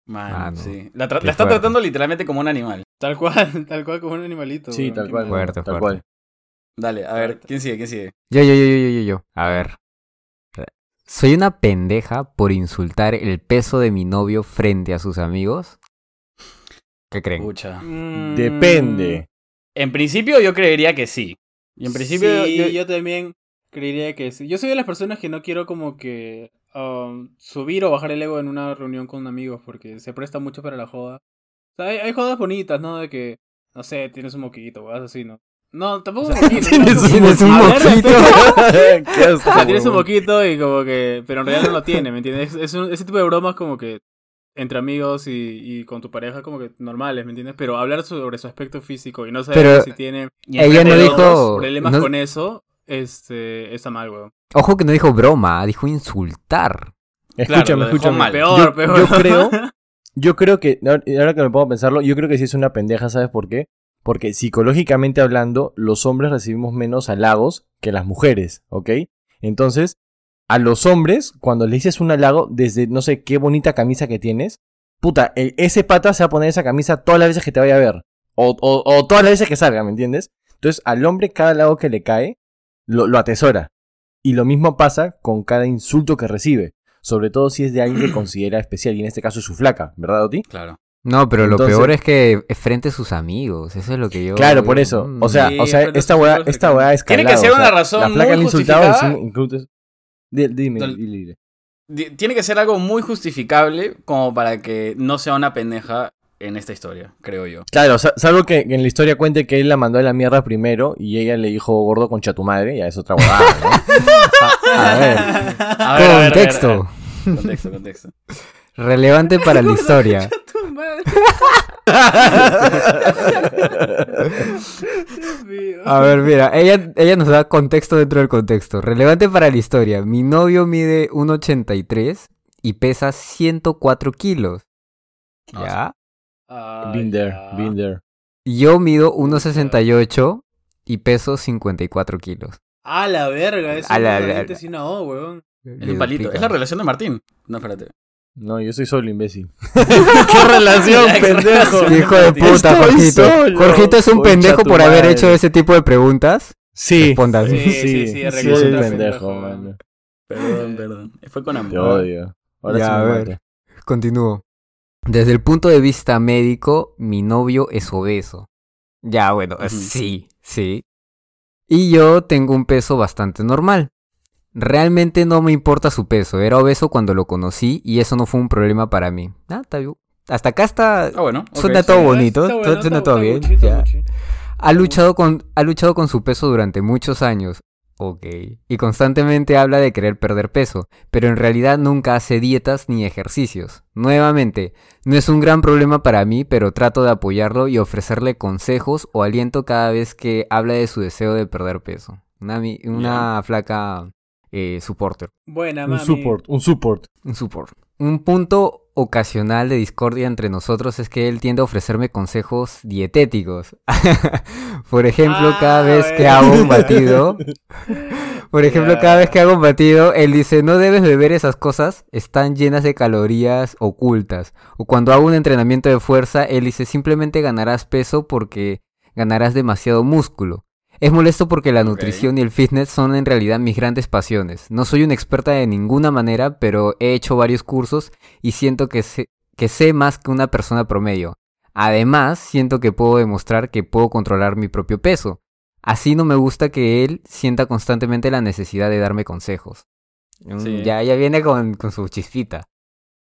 Man, sí. La, la está fuerte. tratando literalmente como un animal. Tal cual, [laughs] tal cual como un animalito. Sí, tal cual. Fuerte, tal fuerte. cual. Dale, a ver, ¿quién sigue? ¿Quién sigue? Yo, yo, yo, yo, yo, yo. A ver. ¿Soy una pendeja por insultar el peso de mi novio frente a sus amigos? ¿Qué creen? Escucha. Mm, Depende. En principio yo creería que sí. Y en principio sí, yo- yo... también creería que sí. Yo soy de las personas que no quiero como que um, subir o bajar el ego en una reunión con amigos porque se presta mucho para la joda. O sea, hay, hay jodas bonitas, ¿no? De que, no sé, tienes un moquito o algo así, ¿no? No, tampoco [laughs] un moquito. Tienes un Tienes un moquito. O sea, tienes un moquito y como que... Pero en realidad no lo tiene, ¿me entiendes? Es, es un- ese tipo de bromas como que entre amigos y, y con tu pareja como que normales, ¿me entiendes? Pero hablar sobre su aspecto físico y no saber Pero si tiene Ella no dijo- problemas no- con eso, este, está mal, weón. Ojo que no dijo broma, dijo insultar. Claro, Escúchame, dejó escúchame. mal. Peor, yo, peor. yo creo, yo creo [laughs] que, ahora que me pongo a pensarlo, yo creo que sí es una pendeja, ¿sabes por qué? Porque psicológicamente hablando, los hombres recibimos menos halagos que las mujeres, ¿ok? Entonces, a los hombres, cuando le dices un halago, desde no sé qué bonita camisa que tienes, puta, el- ese pata se va a poner esa camisa todas las veces que te vaya a ver. O, o- o todas las veces que salga, ¿me entiendes? Entonces, al hombre, cada lado que le cae, lo, lo atesora. Y lo mismo pasa con cada insulto que recibe. Sobre todo si es de alguien que [clears throat] considera especial, y en este caso es su flaca, ¿verdad, Oti? Claro. No, pero lo Entonces- peor es que es frente a sus amigos. Eso es lo que yo. Claro, por eso. Mm. O sea, Sí, o sea esta weá, esta weá es Tiene que ser o sea, una razón La flaca muy le ha insultado incluso- Di- Dime, dile, Tiene que ser algo muy justificable como para que no sea una pendeja en esta historia, creo yo. Claro, sa- salvo que en la historia cuente que él la mandó a la mierda primero y ella le dijo gordo concha tu madre, ya es otra huevada, ¿no? [laughs] A ver. A ver, a ver, a ver, Contexto. a ver. Contexto, contexto. Relevante para la historia. Tu madre. [laughs] A ver, mira, ella, ella nos da contexto dentro del contexto. Relevante para la historia. Mi novio mide 1,83 y pesa 104 kilos. ¿Ya? Ay, Been there, ya. been there. Yo mido 1,68 y peso 54 kilos. A la verga, es A la sin una O, weón. Es un palito. Es la relación de Martín. No, espérate. No, yo soy solo imbécil. [laughs] ¿Qué relación, [laughs] La pendejo? Hijo de puta, Jorgito. solo. Jorgito es un Concha pendejo por haber hecho ese tipo de preguntas. Sí. Responda. Sí, Sí, sí, sí, sí, es sí, un pendejo, mano. Perdón, perdón. Fue con Te amor. odio. Ahora Ya, sí a me ver. mato. Continúo. Desde el punto de vista médico, mi novio es obeso. Ya, bueno, Ujú. [laughs] sí, sí. Y yo tengo un peso bastante normal. Realmente no me importa su peso. Era obeso cuando lo conocí y eso no fue un problema para mí. Ah, está bien. Hasta acá está. Ah, bueno. Suena sí. todo bonito, Está suena todo bien. Ha luchado, con, ha luchado con su peso durante muchos años. Ok. Y constantemente habla de querer perder peso, pero en realidad nunca hace dietas ni ejercicios. Nuevamente, no es un gran problema para mí, pero trato de apoyarlo y ofrecerle consejos o aliento cada vez que habla de su deseo de perder peso. Una, flaca eh, supporter. Buena, Un mami. support, un support. Un support. Un punto ocasional de discordia entre nosotros es que él tiende a ofrecerme consejos dietéticos. [laughs] Por ejemplo, Ah, cada vez que hago un batido, [laughs] por ejemplo, cada vez que hago un batido, él dice, no debes beber esas cosas, están llenas de calorías ocultas. O cuando hago un entrenamiento de fuerza, él dice, simplemente ganarás peso porque ganarás demasiado músculo. Es molesto porque la nutrición y el fitness son en realidad mis grandes pasiones. No soy una experta de ninguna manera, pero he hecho varios cursos y siento que sé, que sé más que una persona promedio. Además, siento que puedo demostrar que puedo controlar mi propio peso. Así no me gusta que él sienta constantemente la necesidad de darme consejos. Mm, Sí. Ya, ya viene con, con su chispita.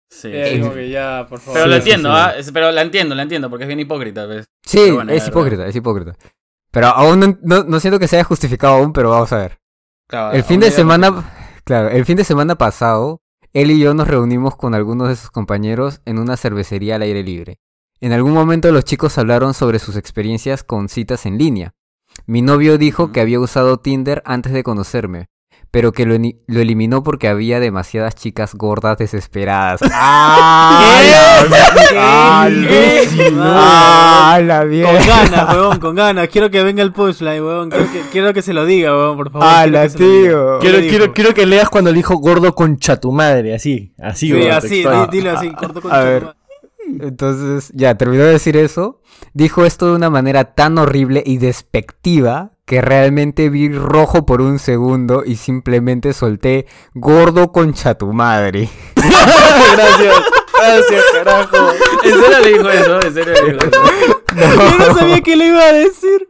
Sí. Eh, sí. como que ya, por favor. Pero Sí, lo entiendo, sí. ¿ah? Pero la entiendo, la entiendo, porque es bien hipócrita, ¿ves? Sí, bueno, es hipócrita, es hipócrita. Pero aún no, no- no siento que se haya justificado aún, pero vamos a ver. Claro, El fin de semana, claro, el fin de semana pasado, él y yo nos reunimos con algunos de sus compañeros en una cervecería al aire libre. En algún momento los chicos hablaron sobre sus experiencias con citas en línea. Mi novio dijo que había usado Tinder antes de conocerme, pero que lo, lo eliminó porque había demasiadas chicas gordas desesperadas. ¡Ah! [laughs] ¿Qué? ¡Ah. Ah, ¡Ah, la Con mierda! ganas, weón, con ganas. Quiero que venga el punchline, weón. Quiero que, quiero que se lo diga, weón, por favor. quiero ¡Hala, que se lo diga. tío! ¿Qué Quiero, quiero, quiero que leas cuando le dijo gordo concha tu madre, así, así, Sí, weón, así, dilo así, corto con A ver. Entonces, ya, terminó de decir eso. Dijo esto de una manera tan horrible y despectiva que realmente vi rojo por un segundo y simplemente solté gordo concha tu madre. [laughs] [laughs] gracias, gracias, carajo. ¿En serio le dijo eso? ¿En serio le dijo eso? Yo no sabía qué le iba a decir.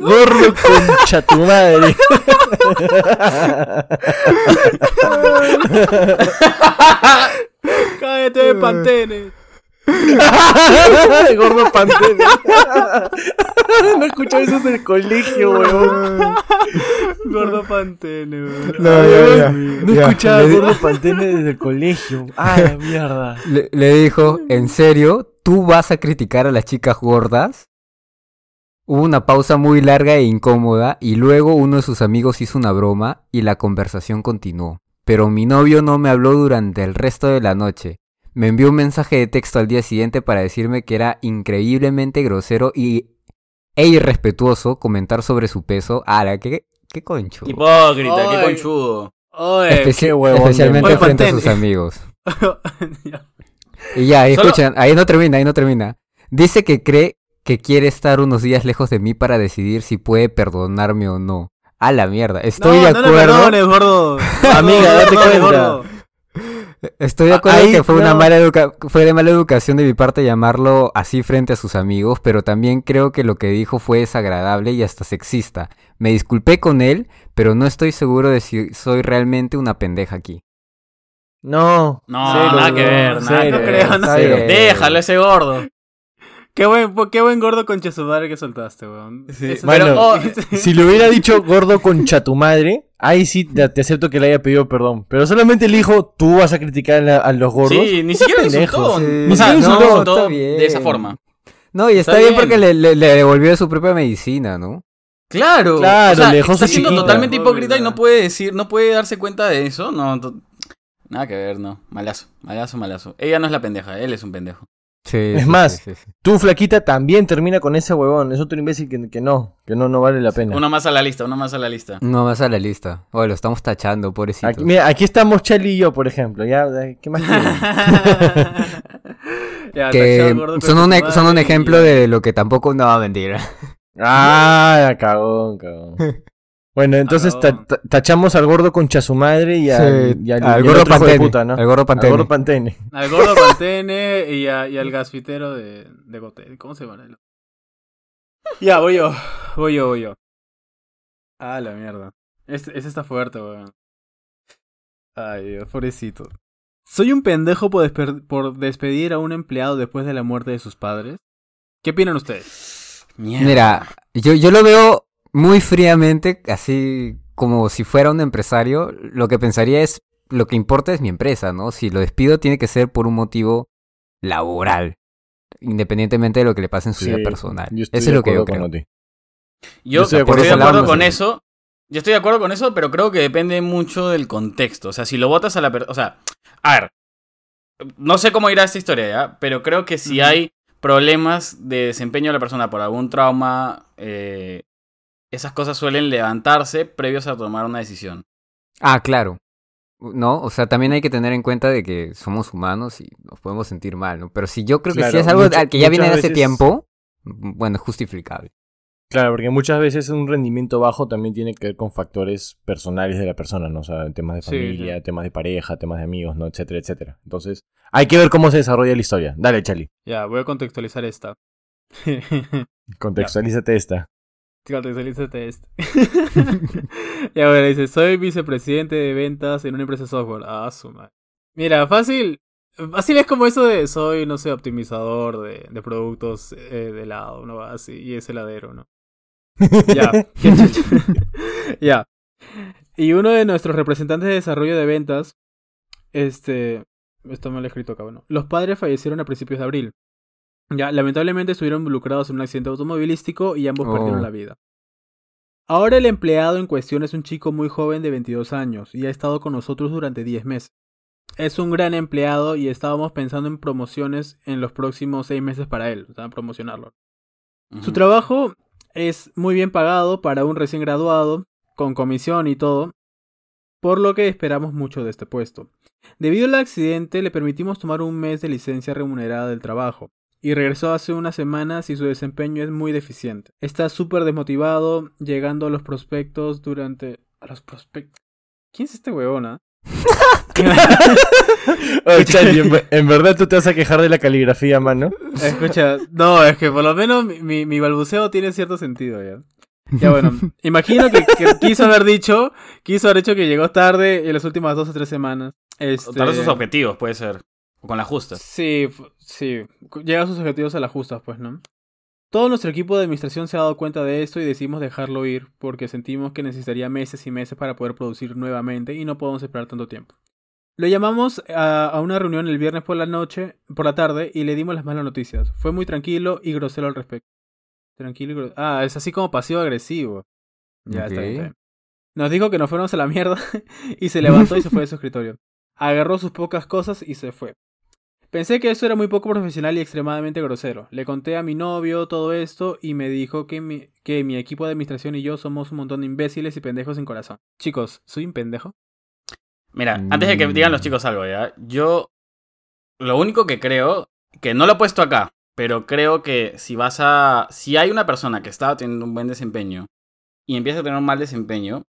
Gordo concha tu madre. Cállate de pantene. [laughs] Gordo pantene. [laughs] no escuchaba eso en el colegio, weón. Gordo pantene, weón. No, ya, ya. No Ya, escuchaba gordo pantene desde el colegio. Ah, la mierda. Le, le dijo, ¿en serio? ¿Tú vas a criticar a las chicas gordas? Hubo una pausa muy larga e incómoda y luego uno de sus amigos hizo una broma y la conversación continuó. Pero mi novio no me habló durante el resto de la noche. Me envió un mensaje de texto al día siguiente para decirme que era increíblemente grosero y e irrespetuoso comentar sobre su peso. ¡Ala, qué, qué concho! Hipócrita, qué conchudo. Oye, Especi- qué huevón de especialmente frente a sus amigos. [laughs] Y ya, Solo- escuchan, ahí no termina, ahí no termina. Dice que cree que quiere estar unos días lejos de mí para decidir si puede perdonarme o no. A la mierda, estoy no, de no le acuerdo. perdones, gordo. [laughs] Amiga, No, date no, cuenta. gordo. Estoy de Ah, acuerdo ahí que fue una no. mala educa fue de mala educación de mi parte llamarlo así frente a sus amigos, pero también creo que lo que dijo fue desagradable y hasta sexista. Me disculpé con él, pero no estoy seguro de si soy realmente una pendeja aquí. No. No, cero, nada que ver, no, nada cero, Está bien. bien. Déjalo ese gordo. Qué buen, qué buen gordo concha su madre que soltaste, weón. Sí. Eso- Bueno, Pero, [laughs] oh, Si le hubiera dicho gordo concha tu madre, ahí sí te, te acepto que le haya pedido perdón. Pero solamente le dijo, tú vas a criticar a, los gordos. Sí, ni siquiera insultó. sí. O sea, Ni no siquiera le insultó, de esa forma. No, y está, Está bien, bien. porque le, le- le devolvió su propia medicina, ¿no? Claro, Claro, o sea, le dejó está su siendo chiquita. totalmente hipócrita y no puede decir, no puede darse cuenta de eso. No, nada que ver, no. Malazo, malazo, malazo. Ella no es la pendeja, él es un pendejo. Sí, Es sí, más, sí, sí, sí. Tu flaquita también termina con ese huevón. Es otro imbécil que, que no, que no, no vale la pena. Uno más a la lista, uno más a la lista. No más a la lista. Oye, lo estamos tachando, pobrecito. Aquí, mira, aquí estamos Charlie y yo, por ejemplo. Ya, ¿qué más? [laughs] Ya, que tachado, gordo, son un, e- son un ejemplo y- de lo que tampoco no va a mentir. ah, cagón, cagón. [laughs] Bueno, entonces ta- Cagón. ta- tachamos al gordo concha su madre y, al, Sí, y al, al y al gordo Pantene, puta, ¿no? al gordo Pantene. Al gordo Pantene. Al gordo [laughs] Pantene y, a- y al gasfitero de, de Gote. ¿Cómo se llama? Ya, voy yo. Voy yo, voy yo. Ah, la mierda. Este, ese está fuerte, weón. Ay, Dios, pobrecito. ¿Soy un pendejo por, desper- por despedir a un empleado después de la muerte de sus padres? ¿Qué opinan ustedes? Mierda. Mira, yo, yo lo veo muy fríamente, así como si fuera un empresario. Lo que pensaría es, lo que importa es mi empresa, ¿no? Si lo despido tiene que ser por un motivo laboral, independientemente de lo que le pase en su Sí, vida personal. Eso es lo que yo creo. Yo Yo estoy de estoy acuerdo de con acuerdo eso. Yo estoy de acuerdo con eso, pero creo que depende mucho del contexto. O sea, si lo votas a la persona. O sea, a ver. No sé cómo irá esta historia, ¿ya? Pero creo que si hay problemas de desempeño de la persona por algún trauma, eh, esas cosas suelen levantarse previos a tomar una decisión. Ah, claro. No, o sea, también hay que tener en cuenta de que somos humanos y nos podemos sentir mal, ¿no? Pero si yo creo que si Claro, es algo mucho- que ya viene de hace veces- tiempo, bueno, es justificable. Claro, porque muchas veces un rendimiento bajo también tiene que ver con factores personales de la persona, ¿no? O sea, temas de Sí, familia, sí. temas de pareja, temas de amigos, ¿no? Etcétera, etcétera. Entonces, hay que ver cómo se desarrolla la historia. Dale, Charlie. Ya, voy a contextualizar esta. [laughs] Contextualízate esta. Contextualízate esto. ya, bueno, dice, soy vicepresidente de ventas en una empresa de software. Ah, su madre. Mira, fácil. Fácil es como eso de soy, no sé, optimizador de, de productos eh, de helado, ¿no? Así, y es heladero, ¿no? [laughs] Ya. [laughs] ya. Y uno de nuestros representantes de desarrollo de ventas, este, está mal escrito acá, bueno. Los padres fallecieron a principios de abril. Ya, lamentablemente estuvieron involucrados en un accidente automovilístico y ambos Oh. perdieron la vida. Ahora el empleado en cuestión es un chico muy joven de 22 años y ha estado con nosotros durante 10 meses. Es un gran empleado y estábamos pensando en promociones en los próximos 6 meses para él, o sea, promocionarlo. Su trabajo es muy bien pagado para un recién graduado, con comisión y todo, por lo que esperamos mucho de este puesto. Debido al accidente, le permitimos tomar un mes de licencia remunerada del trabajo, y regresó hace unas semanas y su desempeño es muy deficiente. Está súper desmotivado, llegando a los prospectos durante... ¿A los prospectos? ¿Quién es este huevón, ah? [laughs] Oye, Charlie, en, [laughs] ver- en verdad tú te vas a quejar de la caligrafía, mano. Escucha, no, es que por lo menos mi, mi, mi balbuceo tiene cierto sentido ya. Ya bueno, [laughs] imagino que, que quiso haber dicho, quiso haber dicho que llegó tarde en las últimas dos o tres semanas. Este, O Tal vez sus objetivos, puede ser. O con las justas. Sí, sí, llega a sus objetivos a las justas, pues, ¿no? Todo nuestro equipo de administración se ha dado cuenta de esto y decidimos dejarlo ir porque sentimos que necesitaría meses y meses para poder producir nuevamente y no podemos esperar tanto tiempo. Lo llamamos a, a una reunión el viernes por la noche, por la tarde, y le dimos las malas noticias. Fue muy tranquilo y grosero al respecto. Tranquilo y grosero. Ah, es así como pasivo-agresivo. Ya está bien, está Ok. bien. Nos dijo que nos fuéramos a la mierda [laughs] y se levantó y se fue de su escritorio. Agarró sus pocas cosas y se fue. Pensé que eso era muy poco profesional y extremadamente grosero. Le conté a mi novio todo esto y me dijo que mi, que mi equipo de administración y yo somos un montón de imbéciles y pendejos sin corazón. Chicos, ¿soy un pendejo? Mira, antes de que Mm. digan los chicos algo, ¿ya? Yo lo único que creo, que no lo he puesto acá, pero creo que si vas a... Si hay una persona que estaba teniendo un buen desempeño y empieza a tener un mal desempeño,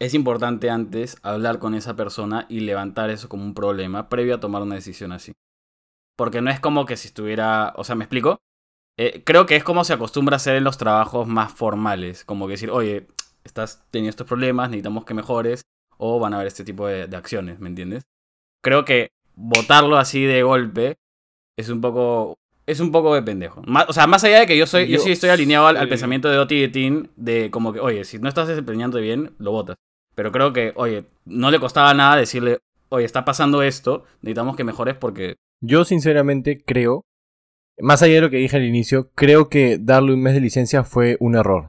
es importante antes hablar con esa persona y levantar eso como un problema previo a tomar una decisión así. Porque no es como que si estuviera... O sea, ¿me explico? Eh, creo que es como se acostumbra a hacer en los trabajos más formales. Como que decir, oye, estás teniendo estos problemas, necesitamos que mejores o van a haber este tipo de, de acciones, ¿me entiendes? Creo que votarlo así de golpe es un poco es un poco de pendejo. Más- o sea, más allá de que yo soy yo, Yo- sí estoy alineado al, al pensamiento de Oti y de Tin de como que, oye, si no estás desempeñando bien, lo votas. Pero creo que, oye, no le costaba nada decirle, oye, está pasando esto, necesitamos que mejores porque Yo sinceramente creo, más allá de lo que dije al inicio, creo que darle un mes de licencia fue un error.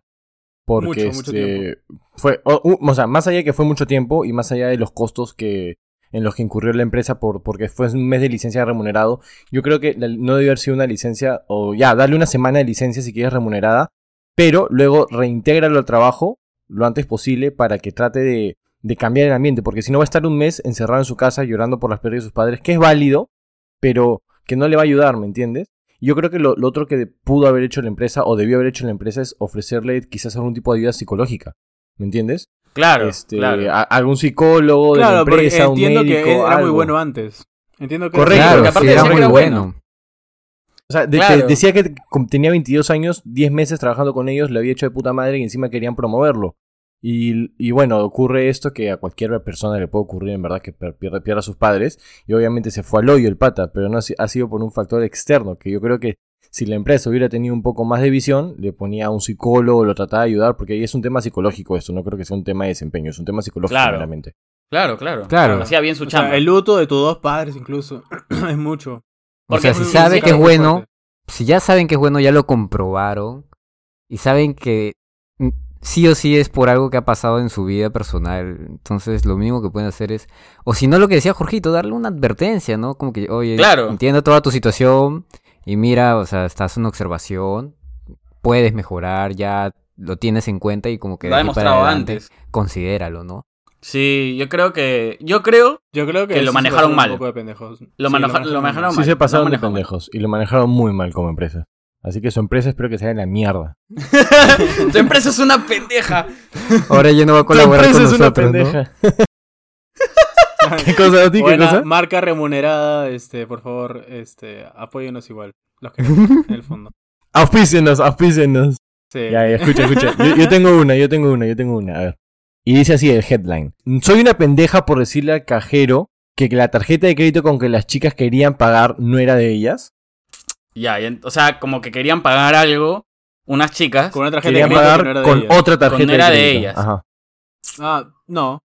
Porque Mucho, mucho este, fue, o, o sea, más allá de que fue mucho tiempo y más allá de los costos que en los que incurrió la empresa por porque fue un mes de licencia remunerado, yo creo que no debió haber sido una licencia o ya darle una semana de licencia si quieres remunerada, pero luego reintégralo al trabajo lo antes posible para que trate de, de cambiar el ambiente, porque si no va a estar un mes encerrado en su casa llorando por las pérdidas de sus padres, que es válido, pero que no le va a ayudar, ¿me entiendes? Yo creo que lo, lo otro que pudo haber hecho la empresa o debió haber hecho la empresa es ofrecerle quizás algún tipo de ayuda psicológica, ¿me entiendes? claro, este, claro. a- algún psicólogo de la Claro, porque empresa, un entiendo médico, que era muy bueno antes. Entiendo que Correcto, Claro, porque aparte sí, era muy era bueno. bueno. O sea, de- Claro. te- decía que tenía 22 años, 10 meses trabajando con ellos, le había hecho de puta madre y encima querían promoverlo. Y, y bueno, ocurre esto que a cualquier persona le puede ocurrir, en verdad, que pierda, pierda a sus padres. Y obviamente se fue al hoyo el pata, pero no ha, si- ha sido por un factor externo, que yo creo que si la empresa hubiera tenido un poco más de visión, le ponía a un psicólogo, lo trataba de ayudar, porque ahí es un tema psicológico esto, no creo que sea un tema de desempeño, es un tema psicológico Claro. Claro, claro. Claro. Hacía bien su O sea, chamba. el luto de tus dos padres incluso [clears throat] es mucho. O sea, Porque si sabe que es bueno, fuerte. si ya saben que es bueno, ya lo comprobaron y saben que sí o sí es por algo que ha pasado en su vida personal, entonces lo mínimo que pueden hacer es, o si no lo que decía Jorgito, darle una advertencia, ¿no? Como que, oye, Claro. entiendo toda tu situación y mira, o sea, estás en una observación, puedes mejorar, ya lo tienes en cuenta y como que Lo ha demostrado adelante, antes. considéralo, ¿no? Sí, yo creo que. Yo creo. Yo creo que, Que lo sí se manejaron mal. Un poco de pendejos. Lo Sí, maneja- lo manejaron Sí mal, se lo pasaron de manejaron mal. pendejos y lo manejaron muy mal como empresa. Así que su empresa espero que sea en la mierda. [laughs] tu empresa es una pendeja. Ahora ya no va a colaborar con nosotros, ¿no? [laughs] ¿Qué cosa? ¿Qué Buena cosa? marca remunerada, este, por favor, este, apóyenos igual. Los que [laughs] en el fondo. Auspícenos, auspícenos. Sí. Ya, ya, escucha, escucha. Yo, yo tengo una, yo tengo una, yo tengo una. A ver. Y dice así el headline. Soy una pendeja por decirle al cajero que la tarjeta de crédito con que las chicas querían pagar no era de ellas. Ya, y en- o sea, como que querían pagar algo. Unas chicas. Con una tarjeta Querían de crédito pagar que no era de con ellas. otra tarjeta Con no era de ellas. Ajá. Ah, no.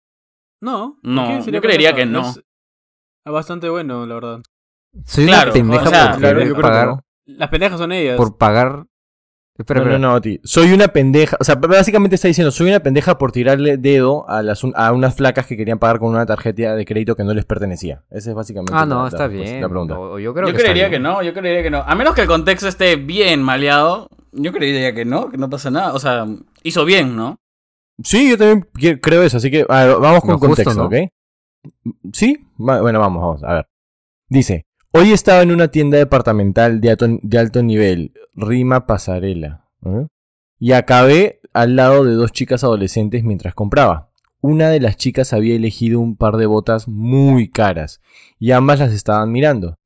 No. ¿por No, yo creería que no. Es bastante bueno, la verdad. Soy Claro, una pendeja o sea, por Claro, pagar. Las pendejas son ellas. por pagar... Espera, No, no, no, Oti. Soy una pendeja. O sea, básicamente está diciendo, soy una pendeja por tirarle dedo a, las, a unas flacas que querían pagar con una tarjeta de crédito que no les pertenecía. Esa es básicamente Ah, no, la- está la- bien. la pregunta. Yo creo yo que está creería bien. que no, yo creería que no. A menos que el contexto esté bien maleado. Yo creería que no, que no pasa nada. O sea, hizo bien, ¿no? Sí, yo también creo eso, así que a ver, vamos con justo, contexto, ¿no? ¿ok? Sí, bueno, vamos, vamos, a ver. Dice, hoy estaba en una tienda departamental de alto, nivel, Rima Pasarela, y acabé al lado de dos chicas adolescentes mientras compraba. Una de las chicas había elegido un par de botas muy caras, y ambas las estaban mirando.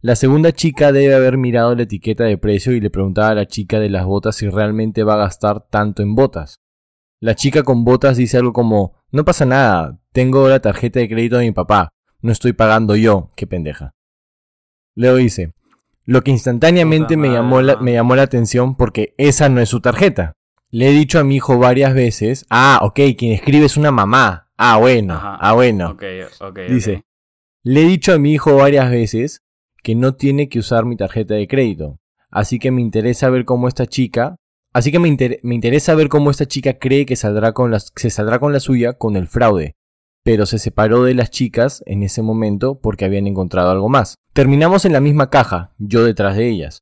La segunda chica debe haber mirado la etiqueta de precio y le preguntaba a la chica de las botas si realmente va a gastar tanto en botas. La chica con botas dice algo como, no pasa nada, tengo la tarjeta de crédito de mi papá, no estoy pagando yo, qué pendeja. Luego dice, lo que instantáneamente me llamó, la, madre. me llamó la atención porque esa no es su tarjeta. Le he dicho a mi hijo varias veces, ah, ok, quien escribe es una mamá. Ah, bueno, Ajá. ah, bueno. Dice, le he dicho a mi hijo varias veces que no tiene que usar mi tarjeta de crédito. Así que me interesa ver cómo esta chica, así que me, inter- me interesa ver cómo esta chica cree que saldrá con las, se saldrá con la suya con el fraude. Pero se separó de las chicas en ese momento porque habían encontrado algo más. Terminamos en la misma caja, yo detrás de ellas.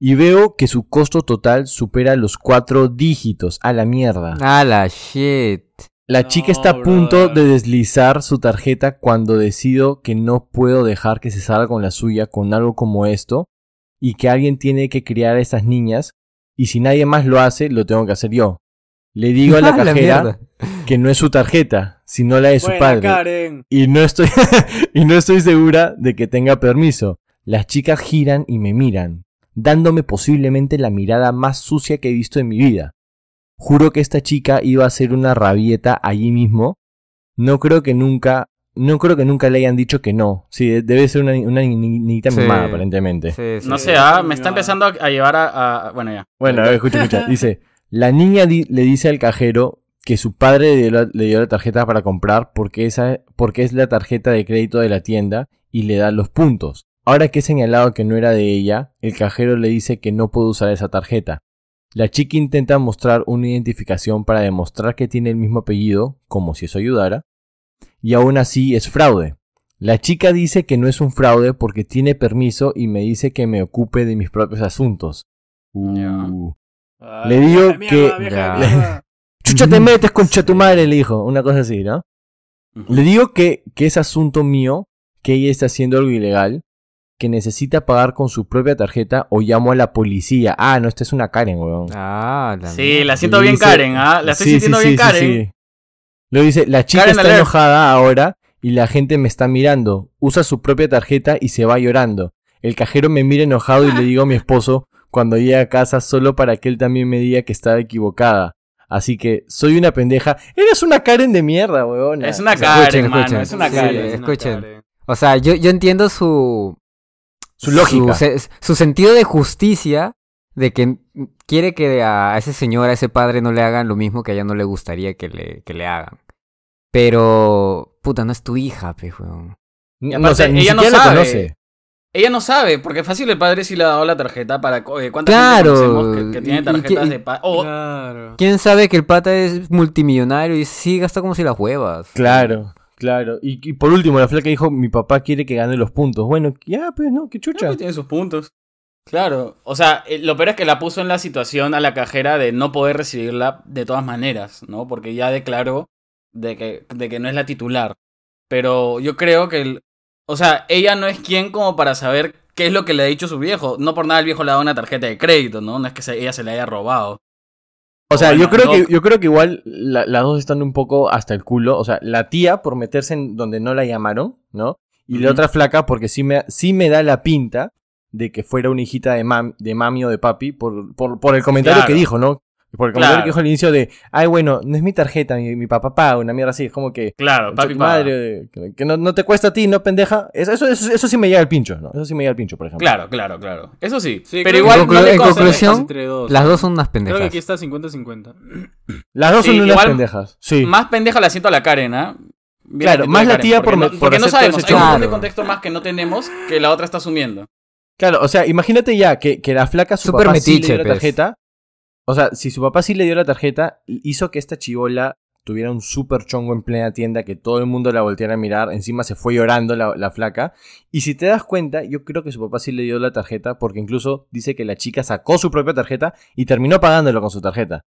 Y veo que su costo total supera los cuatro dígitos a la mierda. Ah, la shit. La No, chica está a punto brother. de deslizar su tarjeta cuando decido que no puedo dejar que se salga con la suya con algo como esto y que alguien tiene que criar a esas niñas y si nadie más lo hace, lo tengo que hacer yo. Le digo a la [laughs] La cajera que no es su tarjeta, sino la de su Buena, padre. Karen. Y no estoy [laughs] y no estoy segura de que tenga permiso. Las chicas giran y me miran, dándome posiblemente la mirada más sucia que he visto en mi vida. Juro que esta chica iba a hacer una rabieta allí mismo. No creo que nunca, no creo que nunca le hayan dicho que no. Sí, de- debe ser una, una ni- ni- niñita Sí. mimada, aparentemente. Sí, sí. No sé, ah, me está empezando a, a llevar a, a- Bueno, ya. Bueno, a ver, escucha, escucha. [laughs] Dice, la niña di- le dice al cajero que su padre le dio, la, le dio la tarjeta para comprar porque, esa, porque es la tarjeta de crédito de la tienda y le da los puntos. Ahora que he señalado que no era de ella, el cajero le dice que no puede usar esa tarjeta. La chica intenta mostrar una identificación para demostrar que tiene el mismo apellido, como si eso ayudara, y aún así es fraude. La chica dice que no es un fraude porque tiene permiso y me dice que me ocupe de mis propios asuntos. Uh. Ay, Le digo que- vieja. [laughs] Chucha te metes con tu madre, le dijo. Una cosa así, ¿no? Le digo que, que es asunto mío, que ella está haciendo algo ilegal, que necesita pagar con su propia tarjeta o llamo a la policía. Ah, no, esta es una Karen, weón. Ah, la Sí, la siento Le bien dice- Karen, ¿ah? La estoy Sí, sintiendo sí, bien sí, sí, Karen. sí. Lo dice, la chica Karen está alert. enojada ahora y la gente me está mirando. Usa su propia tarjeta y se va llorando. El cajero me mira enojado y le digo a mi esposo cuando llegue a casa solo para que él también me diga que estaba equivocada. Así que soy una pendeja. Eres una Karen de mierda, weón. Es una Escuchen, Karen, mano. escuchen. Es una Sí, Karen. es- escuchen. Karen. O sea, yo, yo entiendo su... Su lógica. Su, sentido de justicia de que quiere que a ese señor, a ese padre no le hagan lo mismo que a ella no le gustaría que le, que le hagan. Pero... Puta, no es tu hija, pe, weón. No, o sea, aparte, ni ella no sabe. conoce. Ella no sabe, porque fácil el padre sí le ha dado la tarjeta para... eh, ¿Cuánta Claro, gente conocemos que, que tiene tarjetas de pa- o- Claro. ¿Quién sabe que el pata es multimillonario y sí gasta como si las huevas? Claro, claro. Y, y por último, la flaca dijo, mi papá quiere que gane los puntos. Bueno, ya, pues, ¿no? Qué chucha. pues, tiene sus puntos. Claro. O sea, eh, lo peor es que la puso en la situación a la cajera de no poder recibirla de todas maneras, ¿no? Porque ya declaró de que, de que no es la titular. Pero yo creo que... el- o sea, ella no es quien como para saber qué es lo que le ha dicho su viejo. No por nada el viejo le ha dado una tarjeta de crédito, ¿no? No es que se- ella se le haya robado. O sea, yo creo que yo creo que igual la- las dos están un poco hasta el culo. O sea, la tía por meterse en donde no la llamaron, ¿no? Y la otra flaca porque sí me, sí me da la pinta de que fuera una hijita de, mam- de mami o de papi por, por, por el comentario Claro. que dijo, ¿no? Por el comentario Claro. que dijo al inicio de, ay, bueno, no es mi tarjeta, mi, mi papá paga, una mierda así. Es como que, Claro, papi paga. madre, que, que no, no te cuesta a ti, no pendeja. Eso, eso, eso, eso sí me llega al pincho, ¿no? Eso sí me llega al pincho, por ejemplo. Claro, claro, claro. Eso sí. Sí, pero igual no en consta- conclusión, Entre dos. Las dos son unas Creo que pendejas. aquí está 50-50. Las dos Sí, son unas igual- pendejas. Sí. Más pendeja la siento a la Karen, ¿ah? Bien Claro, más la tía porque por no, por porque no sabemos, hay un montón de contexto más que no tenemos que la otra está asumiendo. Claro, o sea, imagínate ya que, que la flaca, su Súper papá sí le metiche, dio la pues. tarjeta. O sea, si su papá sí le dio la tarjeta, hizo que esta chivola tuviera un súper chongo en plena tienda, que todo el mundo la volteara a mirar, encima se fue llorando la, la flaca. Y si te das cuenta, yo creo que su papá sí le dio la tarjeta, porque incluso dice que la chica sacó su propia tarjeta y terminó pagándolo con su tarjeta.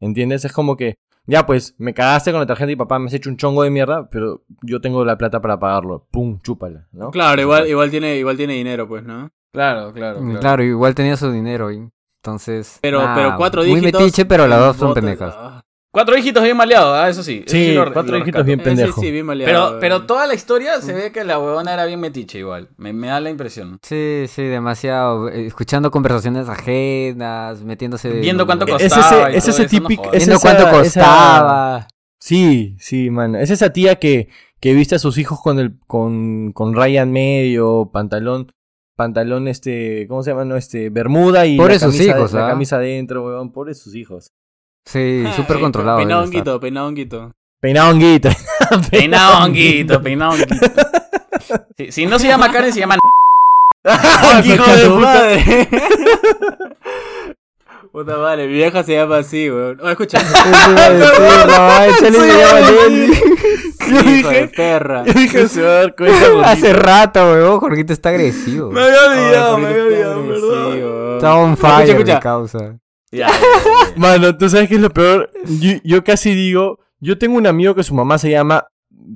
¿Entiendes? Es como que, ya pues, me cagaste con la tarjeta y papá me has hecho un chongo de mierda, pero yo tengo la plata para pagarlo. Pum, chúpala, ¿no? Claro, igual, igual, tiene, igual tiene dinero, pues, ¿no? Claro, claro, Mm, Claro, igual tenía su dinero. y Entonces. Pero, nah, pero cuatro Muy dígitos. metiche, pero las dos son pendejas. ah. Cuatro dígitos bien maleados, ¿ah? eso sí. eso Sí, lo- cuatro dígitos bien Eh, pendejo. Sí, sí, bien maleado. Pero, pero toda la historia se ve que la huevona era bien metiche igual. Me, me da la impresión. Sí, sí, demasiado. eh, Escuchando conversaciones ajenas, metiéndose. Viendo cuánto Es costaba. ese- es ese eso, no típico- es Viendo esa- cuánto esa- costaba. Sí, sí, mano. Es esa tía que, que viste a sus hijos con el, con, con raya en medio, pantalón, pantalón este, ¿cómo se llama? No, este, bermuda y Pobre la sus camisa, hijos, la ¿ah? camisa adentro, weón, pobre sus hijos. Sí, súper Eh, controlado. Peinado honguito, peinado honguito. [laughs] Peinado honguito. Peinado honguito, peinado honguito. [laughs] Si, si no se llama Karen, se llama... [laughs] hijo de tu puta! Puta madre, mi vieja se llama así, weón. Oh, escucha. [laughs] Eso iba a decir, [laughs] no, se llama Nelly. [laughs] hijo de perra. Yo dije, se va a dar cuenta. Hace rato, weón. Jorgito está agresivo. Me había olvidado, me había olvidado, perdón. agresivo. Está on fire, Escucha, escucha. mi causa. Ya, ya, ya, ya. Mano, ¿tú sabes qué es lo peor? Yo, yo casi digo, Yo tengo un amigo que su mamá se llama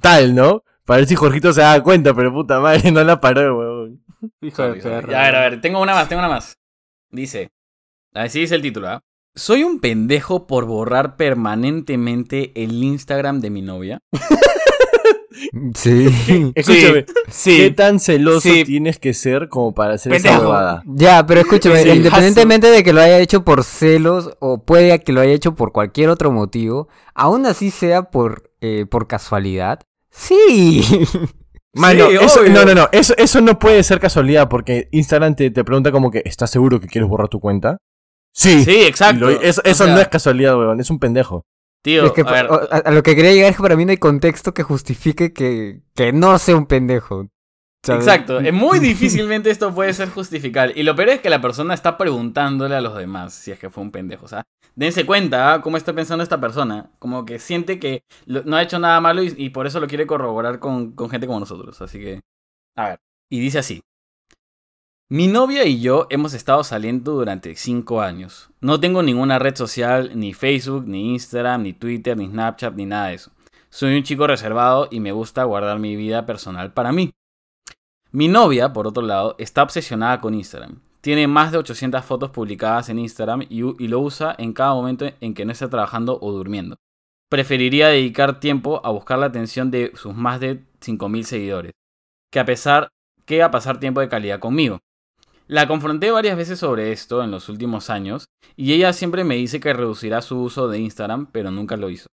tal, ¿no? Para ver si Jorgito se da cuenta, pero puta madre, no la paró, weón. Hijo de perra. Ya, a ver, a ver, tengo una más, tengo una más. Dice, así dice el título, ¿ah? Soy un pendejo por borrar permanentemente el Instagram de mi novia. [laughs] [laughs] Sí. Escúchame, ¿qué tan celoso Sí. tienes que ser como para hacer esa huevada? Ya, pero escúchame, Sí, independientemente de que lo haya hecho por celos o puede que lo haya hecho por cualquier otro motivo, aún así sea por, eh, por casualidad, sí. [laughs] Mano, Sí, eso, obvio. no, no, no, eso, eso no puede ser casualidad porque Instagram te, te pregunta como que, ¿estás seguro que quieres borrar tu cuenta? Sí. Sí, exacto. Lo- eso O eso sea, no es casualidad, weón, es un pendejo. Tío, Es que, a ver, o- a, a lo que quería llegar es que para mí no hay contexto que justifique que, que no sea un pendejo. ¿sabes? Exacto, es [laughs] muy difícilmente esto puede ser justificable. Y lo peor es que la persona está preguntándole a los demás si es que fue un pendejo. O sea, dense cuenta ¿ah? cómo está pensando esta persona. Como que siente que lo- no ha hecho nada malo y, y por eso lo quiere corroborar con, con gente como nosotros. Así que, a ver. Y dice así. Mi novia y yo hemos estado saliendo durante 5 años. No tengo ninguna red social, ni Facebook, ni Instagram, ni Twitter, ni Snapchat, ni nada de eso. Soy un chico reservado y me gusta guardar mi vida personal para mí. Mi novia, por otro lado, está obsesionada con Instagram. Tiene más de 800 fotos publicadas en Instagram y, lo usa en cada momento en que no esté trabajando o durmiendo. Preferiría dedicar tiempo a buscar la atención de sus más de 5.000 seguidores, que a pesar que a pasar tiempo de calidad conmigo. La confronté varias veces sobre esto en los últimos años y ella siempre me dice que reducirá su uso de Instagram, pero nunca lo hizo.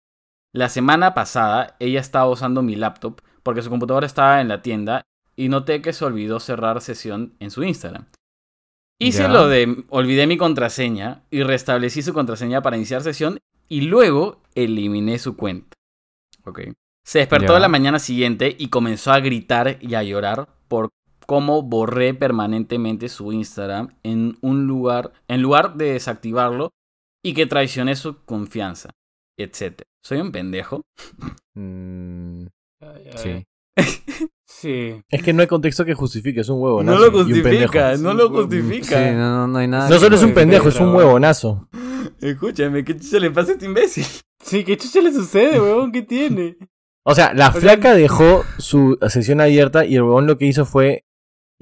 La semana pasada ella estaba usando mi laptop porque su computadora estaba en la tienda y noté que se olvidó cerrar sesión en su Instagram. Hice Ya. lo de olvidé mi contraseña y restablecí su contraseña para iniciar sesión y luego eliminé su cuenta. Ok. Se despertó la mañana siguiente y comenzó a gritar y a llorar por cómo borré permanentemente su Instagram en un lugar, en lugar de desactivarlo y que traicioné su confianza, etc. ¿Soy un pendejo? Mm, sí. Sí. Es que no hay contexto que justifique, es un huevo. No lo justifica, no lo justifica. Sí, no, no, no hay nada. No que- solo es un de pendejo, es un huevonazo. Escúchame, ¿qué chucha le pasa a este imbécil? Sí, ¿qué chucha le sucede, weón? ¿Qué tiene? O sea, la flaca dejó su sesión abierta y el huevón lo que hizo fue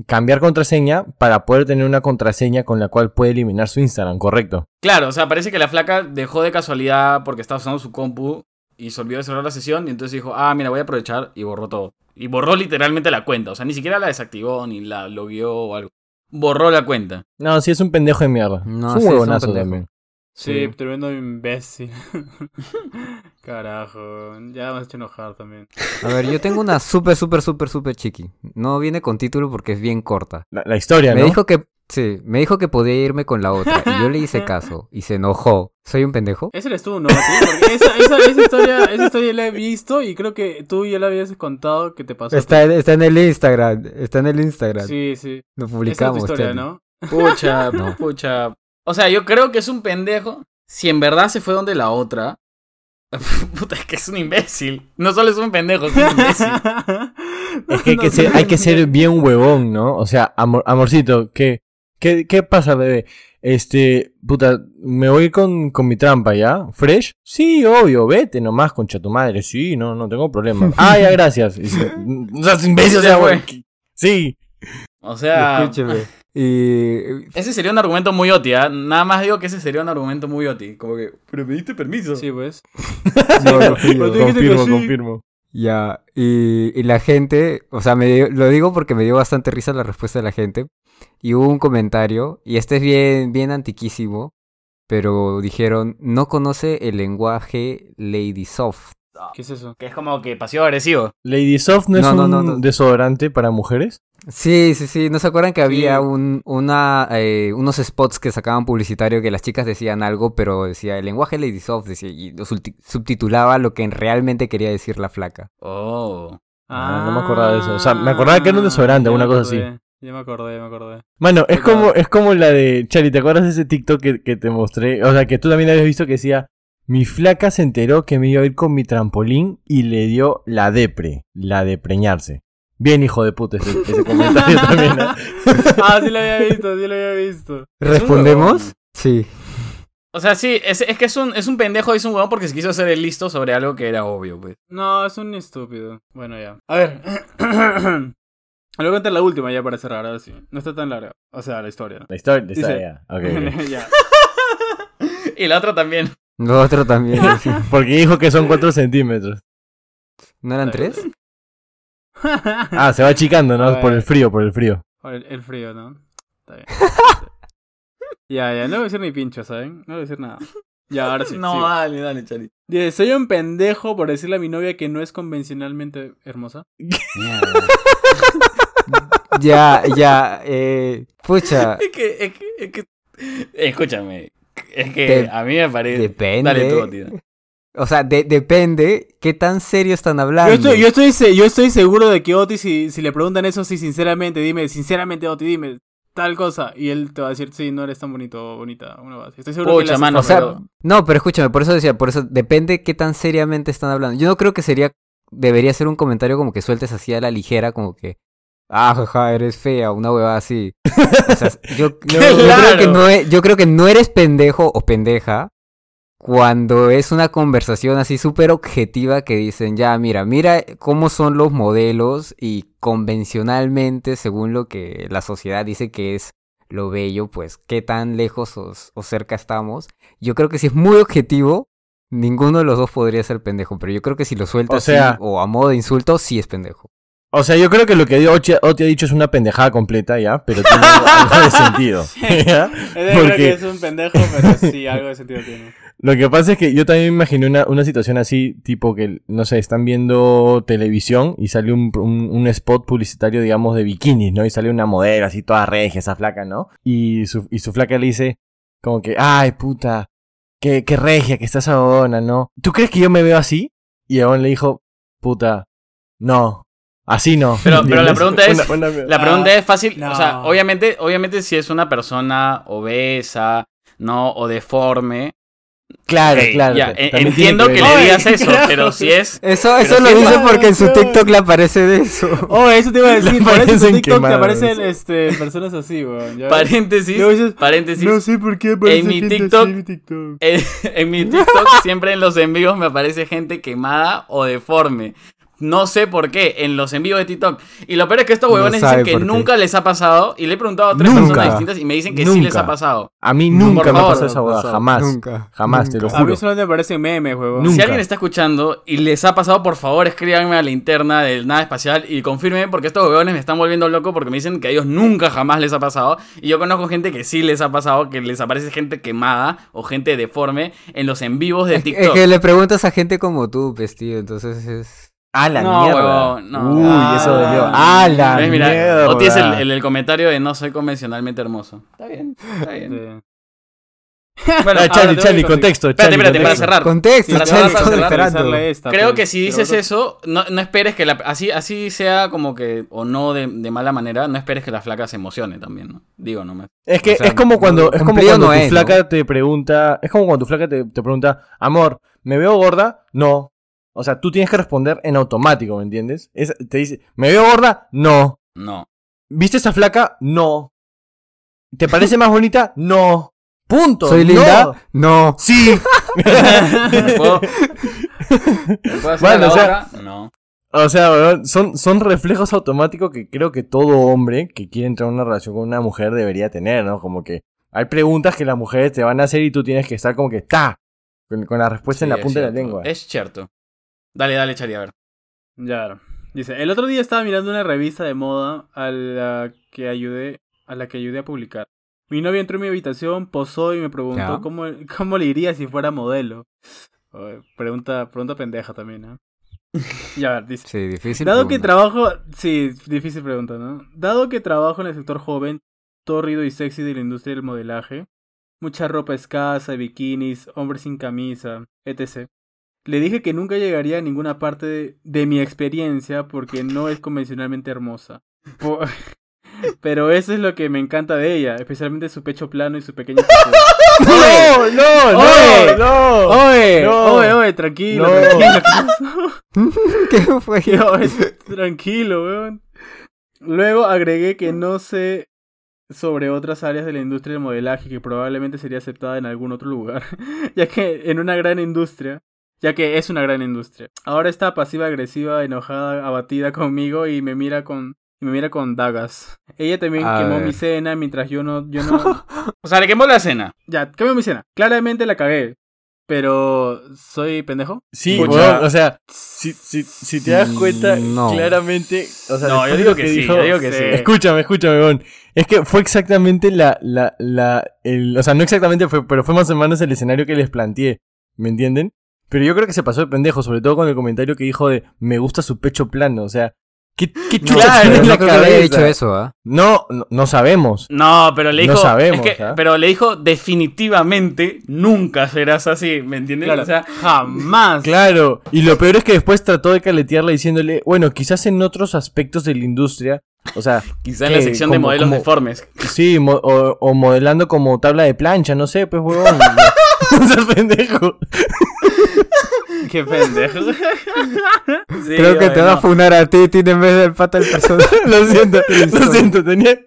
cambiar contraseña para poder tener una contraseña con la cual puede eliminar su Instagram, correcto. Claro, o sea, parece que la flaca dejó de casualidad porque estaba usando su compu y se olvidó de cerrar la sesión y entonces dijo, ah, mira, voy a aprovechar y borró todo. Y borró literalmente la cuenta, o sea, ni siquiera la desactivó ni la logueó o algo. Borró la cuenta. No, sí es un pendejo de mierda. No, es un sí, es un huevonazo pendejo. también. Sí, Sí. tremendo imbécil. [laughs] Carajo, ya me has hecho enojar también. A ver, yo tengo una súper, súper, súper, súper chiqui. No viene con título porque es bien corta. La, la historia, Me ¿no? dijo que, sí, me dijo que podía irme con la otra. Y yo le hice [laughs] caso. Y se enojó. ¿Soy un pendejo? Ese eres tú, ¿no? Porque esa, esa, esa historia, esa historia la he visto y creo que tú ya la habías contado que te pasó. Está, en- está en el Instagram. Está en el Instagram. Sí, sí. Lo Esa es tu publicamos. historia. ¿no? Pucha, [laughs] No. pucha. O sea, yo creo que es un pendejo. Si en verdad se fue donde la otra. [laughs] Puta, es que es un imbécil. No solo es un pendejo, es un imbécil. [laughs] Es que hay No, que, ser, no, hay que ser bien huevón, ¿no? O sea, amor, amorcito, ¿qué, qué, ¿qué pasa, bebé? Este, puta, me voy con, con mi trampa, ¿ya? ¿Fresh? Sí, obvio, vete nomás, concha tu madre. Sí, no, no tengo problema. [laughs] Ah, ya, gracias. O sea, es imbécil, o sea, güey. Sí. O sea, Escúcheme. Y. ese sería un argumento muy oti, ¿ah? Nada más digo que ese sería un argumento muy oti. Como que, pero me diste permiso. Sí, pues. [laughs] No, [laughs] confirmo, sí. confirmo. Ya, y, y la gente, o sea, me dio- lo digo porque me dio bastante risa la respuesta de la gente. Y hubo un comentario, y este es bien, bien antiquísimo, pero dijeron, no conoce el lenguaje Lady Soft. ¿Qué es eso? Que es como que pasivo agresivo. Lady Soft no es No, no, un no, no. desodorante para mujeres. Sí, sí, sí, ¿no se acuerdan que había Sí. un, una, eh, unos spots que sacaban publicitario que las chicas decían algo, pero decía el lenguaje Lady Soft, decía, y lo subti- subtitulaba lo que realmente quería decir la flaca. Oh. Ah, no me acordaba de eso. O sea, me acordaba que era un desodorante, ya una cosa así. Ya me acordé, ya me acordé. Mano, es como, es como la de Chari, ¿te acuerdas de ese TikTok que, que te mostré? O sea, que tú también habías visto que decía, mi flaca se enteró que me iba a ir con mi trampolín y le dio la depre, la de preñarse. Bien, hijo de puta, ese, ese comentario también. ¿no? [laughs] Ah, sí lo había visto, sí lo había visto. ¿Respondemos? Sí. O sea, sí, es, es que es un, es un pendejo, es un huevón porque se quiso hacer el listo sobre algo que era obvio, pues. No, es un estúpido. Bueno, ya. A ver. Le voy a contar la última ya para cerrar, ahora sí. No está tan larga. O sea, la historia. La historia, la historia. Ok, ok. [laughs] ya. Y la otra también. Lo otro también. sí. [laughs] Porque dijo que son 4 centímetros. ¿No eran tres? Ah, se va achicando, ¿no? Por el frío, por el frío. O el, el frío, ¿no? Está bien. [laughs] ya, ya, no voy a decir ni pincho, ¿saben? No voy a decir nada. Ya, ahora sí. [laughs] no, sigo. dale, dale, Chari. Dice, soy un pendejo por decirle a mi novia que no es convencionalmente hermosa. [laughs] Ya, ya. Eh, pucha, Es que, es que, es que. Escúchame. Es que a mí me parece. depende. Dale tú, tío. O sea, de- depende qué tan serio están hablando. Yo estoy, yo, estoy, se- yo estoy seguro de que Oti, si, si le preguntan eso, sí, sinceramente, dime, sinceramente, Oti, dime tal cosa. Y él te va a decir, sí, no eres tan bonito o bonita. Una base. Estoy seguro que Pucha, hace mano, O sea, pero- no, pero escúchame, por eso decía, por eso depende qué tan seriamente están hablando. Yo no creo que sería, debería ser un comentario como que sueltes así a la ligera, como que, ah, jaja, eres fea, una huevada así. O sea, yo, yo creo [laughs] Claro. que no e- yo creo que no eres pendejo o pendeja cuando es una conversación así súper objetiva que dicen, ya, mira, mira cómo son los modelos y convencionalmente, según lo que la sociedad dice que es lo bello, pues qué tan lejos o, o cerca estamos. Yo creo que si es muy objetivo, ninguno de los dos podría ser pendejo, pero yo creo que si lo sueltas O sea- así, o a modo de insulto, sí es pendejo. O sea, yo creo que lo que Oti, Oti ha dicho es una pendejada completa, ¿ya? Pero tiene algo de [laughs] sentido. [laughs] ¿ya? Creo que es un pendejo, pero sí, algo de sentido tiene. Lo que pasa es que yo también me imaginé una, una situación así, tipo que, no sé, están viendo televisión y sale un, un, un spot publicitario, digamos, de bikinis, ¿no? Y sale una modelo así toda regia, esa flaca, ¿no? Y su, y su flaca le dice, como que, ay, puta, qué, qué regia que está esa huevona, ¿no? ¿Tú crees que yo me veo así? Y Abón le dijo, puta, no, así no. Pero- pero la pregunta es- Una- una- La pregunta es fácil, no. o sea, obviamente, obviamente si es una persona obesa, ¿no? O deforme. Claro, claro. ya, tiene entiendo que, le Ay, digas eso, pero si es... Eso, eso lo dice porque en su TikTok le aparece de eso. Oh, eso te iba a decir. Por eso en Parecen TikTok te aparecen este, personas así, weón. Paréntesis, dices, paréntesis. No sé por qué aparece En mi gente TikTok- así en mi TikTok. En, en mi TikTok siempre en los envíos me aparece gente quemada o deforme. No sé por qué, en los envíos de TikTok. Y lo peor es que estos huevones dicen que qué. nunca les ha pasado. Y le he preguntado a tres Nunca. personas distintas y me dicen que sí les ha pasado. A mí Por nunca me favor. pasó esa hueá, jamás. Nunca. Jamás, te lo Nunca. A juro. mí solo me aparecen memes, huevón. Si alguien está escuchando y les ha pasado, por favor escríbanme a la interna del nada espacial y confirmen porque estos huevones me están volviendo loco porque me dicen que a ellos nunca jamás les ha pasado. Y yo conozco gente que sí les ha pasado, que les aparece gente quemada o gente deforme en los en vivos de Es, es TikTok. que le preguntas a gente como tú, vestido, entonces es... ¡Ah, la No, mierda! no. Uy, Ah. eso dolió. ¡Ah, la ¿Ves? Mira, mierda! Oti es el, el, el comentario de no soy convencionalmente hermoso. Está bien, está bien. Sí. [laughs] Bueno, Ah, ahora Charlie, Charlie, a contexto. espérate, espérate, para cerrar. Contexto, Para Charlie, cerrar, para cerrar, esta, Creo pero- que si dices eso, no, no esperes que la, así, así sea como que, o no de, de mala manera, no esperes que la flaca se emocione también, ¿no? Digo nomás. Es que O sea, es como cuando, es como cuando no tu es, flaca te pregunta, es como cuando tu flaca te, te pregunta, amor, ¿me veo gorda? No. O sea, tú tienes que responder en automático, ¿me entiendes? Es- te dice, ¿me veo gorda? No. No. ¿Viste esa flaca? No. ¿Te parece más bonita? No. Punto. ¿Soy No. linda? No. Sí. [laughs] ¿Me puedo, ¿Me puedo hacer Bueno, la o sea-? No. O sea, son, son reflejos automáticos que creo que todo hombre que quiere entrar en una relación con una mujer debería tener, ¿no? Como que hay preguntas que las mujeres te van a hacer y tú tienes que estar como que está con, con la respuesta en la punta de la lengua. Es cierto. Dale, dale, Chari, a ver. Ya. Dice, el otro día estaba mirando una revista de moda a la que ayudé, a la que ayudé a publicar. Mi novia entró en mi habitación, posó y me preguntó Ya. cómo, cómo le iría si fuera modelo. Oye, pregunta, pregunta pendeja también, ¿no? Ya, a ver, dice. Sí, difícil. Dado que trabajo, sí, difícil pregunta, ¿no? Dado que trabajo en el sector joven, torrido y sexy de la industria del modelaje, mucha ropa escasa, bikinis, hombres sin camisa, etc. Le dije que nunca llegaría a ninguna parte de, de mi experiencia porque no es convencionalmente hermosa. Po- [laughs] Pero eso es lo que me encanta de ella, especialmente su pecho plano y su pequeña [laughs] estatura. ¡No, no, Oye. no, no! ¡Oye! No. ¡Oye, oye! Tranquilo, No. tranquilo. [laughs] ¿qué fue? Es- tranquilo, weón. Luego agregué que no sé sobre otras áreas de la industria del modelaje que probablemente sería aceptada en algún otro lugar, ya que en una gran industria, ya que es una gran industria. Ahora está pasiva, agresiva, enojada, abatida conmigo y me mira con y me mira con dagas. Ella también A quemó ver. mi cena mientras yo no yo no [laughs] O sea, le quemó la cena. ya, quemó mi cena. Claramente la cagué. Pero soy pendejo? Sí, weón, o sea, si, si, si te das cuenta, No. claramente. O sea, No, yo digo que sí, dijo- yo digo que sí. Escúchame, escúchame, weón. Es que fue exactamente la, la, la, el, o sea, no exactamente fue, pero fue más o menos el escenario que les planteé, ¿me entienden? Pero yo creo que se pasó de pendejo, sobre todo con el comentario que dijo de, me gusta su pecho plano, o sea, ¿qué, qué chucha Claro, tiene Pero en la no cabeza? dicho eso, ¿ah? No, no, no sabemos. No, pero le No dijo. sabemos, es que- ¿ah? Pero le dijo definitivamente nunca serás así, ¿me entiendes? Claro, O sea, jamás. Claro, y lo peor es que después trató de caletearla diciéndole, bueno, quizás en otros aspectos de la industria, o sea, [laughs] quizá en la sección de modelos como- deformes. sí, mo- o, o modelando como tabla de plancha, no sé, pues huevón. [laughs] No seas pendejo. [laughs] Qué pendejo. [laughs] Sí, Creo que te va a funar a ti, Tin, en vez del pata del personaje. [laughs] Lo siento, lo siento, tenía,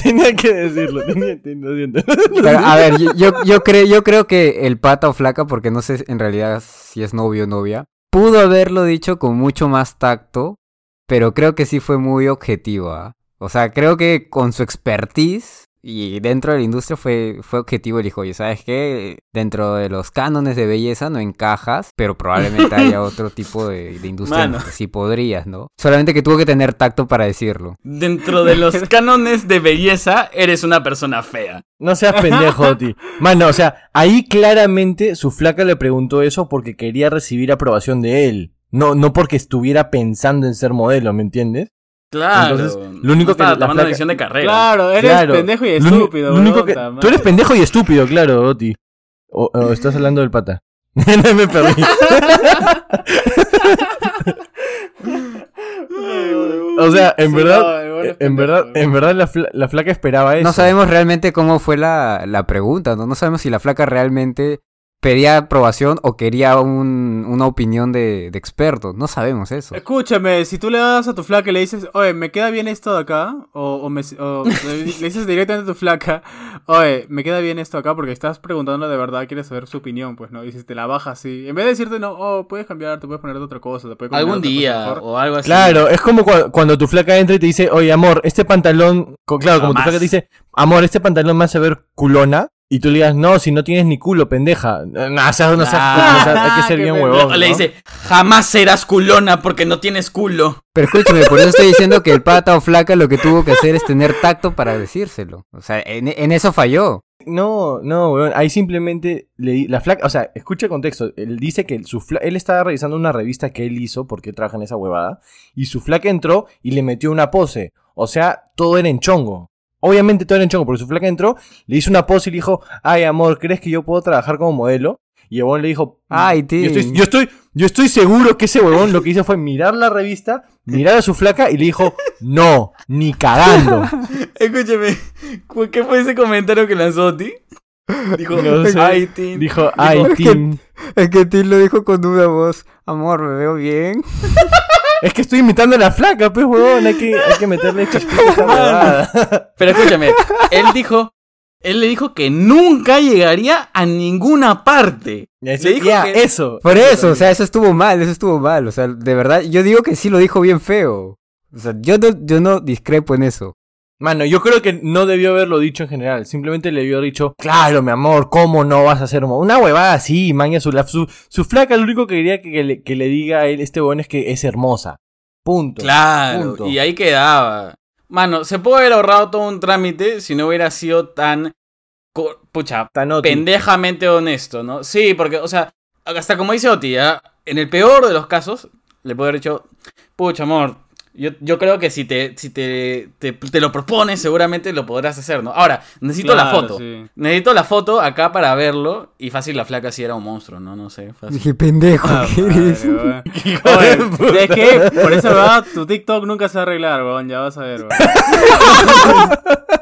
tenía que decirlo, tenía, tenía- lo siento. Pero, a ver, yo, yo, yo creo, yo creo que el pata o flaca, porque no sé en realidad si es novio o novia, pudo haberlo dicho con mucho más tacto, pero creo que sí fue muy objetiva. O sea, creo que con su expertise y dentro de la industria fue, fue objetivo. El dijo, oye, ¿sabes qué? Dentro de los cánones de belleza no encajas, pero probablemente haya otro tipo de, de industria Mano. que sí podrías, ¿no? Solamente que tuvo que tener tacto para decirlo. Dentro de los [laughs] cánones de belleza, eres una persona fea. No seas pendejo, [laughs] Oti. Mano, o sea, ahí claramente su flaca le preguntó eso porque quería recibir aprobación de él. No, no porque estuviera pensando en ser modelo, ¿me entiendes? Claro. Entonces, lo único no que estaba la tomando flaca- decisión de carrera. Claro, eres Claro. pendejo y estúpido. lo único que- tú eres pendejo y estúpido, claro, Oti. O, o estás hablando del pata. [laughs] no me perdí. o sea, en Sí, verdad, no, es en pendejo, verdad, en verdad la, fla- la flaca esperaba eso. No sabemos realmente cómo fue la, la pregunta, ¿no? No sabemos si la flaca realmente pedía aprobación o quería un- una opinión de, de expertos. No sabemos eso. Escúchame, si tú le das a tu flaca y le dices, oye, ¿me queda bien esto de acá? O, o me- o [laughs] le dices directamente a tu flaca, oye, ¿me queda bien esto acá? Porque estás preguntando de verdad, quieres saber su opinión, pues, ¿no? Y si te la baja así, en vez de decirte, no, oh, puedes cambiar, te puedes poner otra cosa, te puedes combinar Algún otra día mejor". o algo así. Claro, es como cua- cuando tu flaca entra y te dice, oye, amor, este pantalón, claro, como tu flaca te dice, amor, este pantalón me hace ver culona, y tú le digas, no, si no tienes ni culo, pendeja. No, no seas- no seas- Ah, o sea, hay que [laughs] ser bien huevón. Le ¿no? dice, jamás serás culona porque no tienes culo. Pero escúchame, por eso estoy diciendo que el pata o flaca lo que tuvo que hacer es tener tacto para decírselo. O sea, en, en eso falló. No, no, weón. Ahí simplemente le di- la flaca, o sea, escucha el contexto. Él dice que su fla- él estaba revisando una revista que él hizo porque él trabaja en esa huevada y su flaca entró y le metió una pose. O sea, todo era en chongo. Obviamente todo era en chongo porque su flaca entró, le hizo una pose y le dijo, "Ay, amor, ¿crees que yo puedo trabajar como modelo?" Y el huevón le dijo, Ay, yo estoy, yo estoy, yo estoy seguro que ese huevón lo que hizo fue mirar la revista, mirar a su flaca y le dijo, [laughs] "No, ni cagando." [laughs] Escúchame, ¿cu- ¿qué fue ese comentario que lanzó Ti? Dijo, No sé. ay, Tim. Dijo, "Ay, es que- Tim." Es que Tim lo dijo con una voz. Amor, me veo bien. [laughs] Es que estoy imitando a la flaca, pues, huevón. Hay que, hay que meterle [laughs] chispita. Pero escúchame, él dijo, él le dijo que nunca llegaría a ninguna parte. Le dijo que- eso. Por eso, o sea, eso estuvo mal, eso estuvo mal. O sea, de verdad, yo digo que sí lo dijo bien feo. O sea, yo no, yo no discrepo en eso. Mano, yo creo que no debió haberlo dicho en general. Simplemente le debió haber dicho, claro, mi amor, ¿cómo no vas a hacer mo-?" una huevada así? Maña, su, su, su flaca lo único que quería que, que le, que le diga a él, este huevón, es que es hermosa. Punto. Claro, Punto. y ahí quedaba. Mano, se puede haber ahorrado todo un trámite si no hubiera sido tan. Pucha, Tan pendejamente honesto, ¿no? Sí, porque, o sea, hasta como dice Oti, ¿ah? en el peor de los casos, le puedo haber dicho, pucha, amor, yo, yo creo que si te, si te, te, te lo propones, seguramente lo podrás hacer, ¿no? Ahora, necesito la foto. sí. Necesito la foto acá para verlo. Y fácil, la flaca sí era un monstruo, ¿no? No sé. Fácil. Dije, pendejo, Ah, ¿qué eres? madre, [laughs] Oye, puta. es que por eso, ¿verdad? Tu TikTok nunca se va a arreglar, weón. Ya vas a ver, weón. [laughs]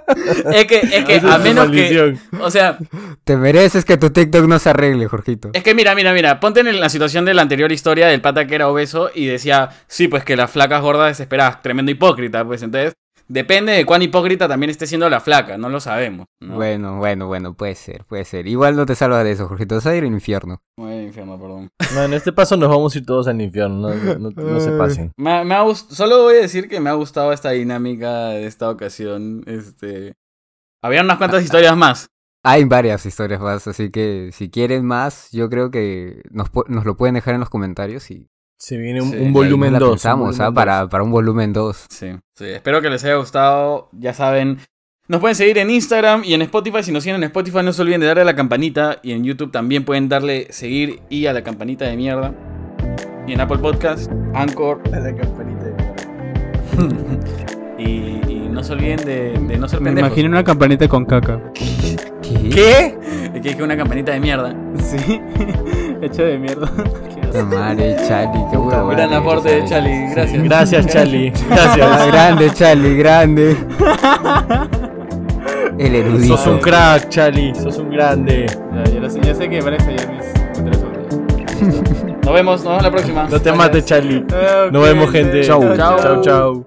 Es que, es que [laughs] a menos que. O sea, Te mereces que tu TikTok no se arregle, Jorgito. es que mira, mira, mira. Ponte en la situación de la anterior historia del pata que era obeso y decía, sí, pues que las flacas gordas desesperadas. Tremendo hipócrita, pues entonces. Depende de cuán hipócrita también esté siendo la flaca, no lo sabemos. ¿no? Bueno, bueno, bueno, puede ser, puede ser. Igual no te salvas de eso, Jorge. Te vas a ir al infierno. Muy infierno, perdón. No, en este paso nos vamos a ir todos al infierno, no, no- no se pasen. Me, me ha gust- Solo voy a decir que me ha gustado esta dinámica de esta ocasión. Este. Había unas cuantas historias más. Hay varias historias más, así que si quieren más, yo creo que nos lo pueden dejar en los comentarios y Se viene un, Sí, volumen nos la 2. pensamos, ¿ah? para, para un volumen 2. Sí, sí. Espero que les haya gustado. Ya saben. Nos pueden seguir en Instagram y en Spotify. Si nos siguen en Spotify, no se olviden de darle a la campanita. Y en YouTube también pueden darle seguir y a la campanita de mierda. Y en Apple Podcast, Anchor. La campanita de [laughs] Y, y no se olviden de, de no ser Me pendejos. imagino una campanita con caca. ¿Qué? ¿Qué? Es que es una campanita de mierda. Sí, [laughs] hecha de mierda. Madre, Charlie, qué huevo. Gran aporte de Charlie, gracias. Gracias, Charlie. [laughs] Ah, Gracias. grande, Charlie, grande. El erudito. Sos un crack, Charlie. Sos un grande. Ya, ya, lo ya sé que van a estallar mis Nos vemos, nos vemos la próxima. No te mates, Charlie. Ah, Nos vemos, gente. Chau. Chau, chau.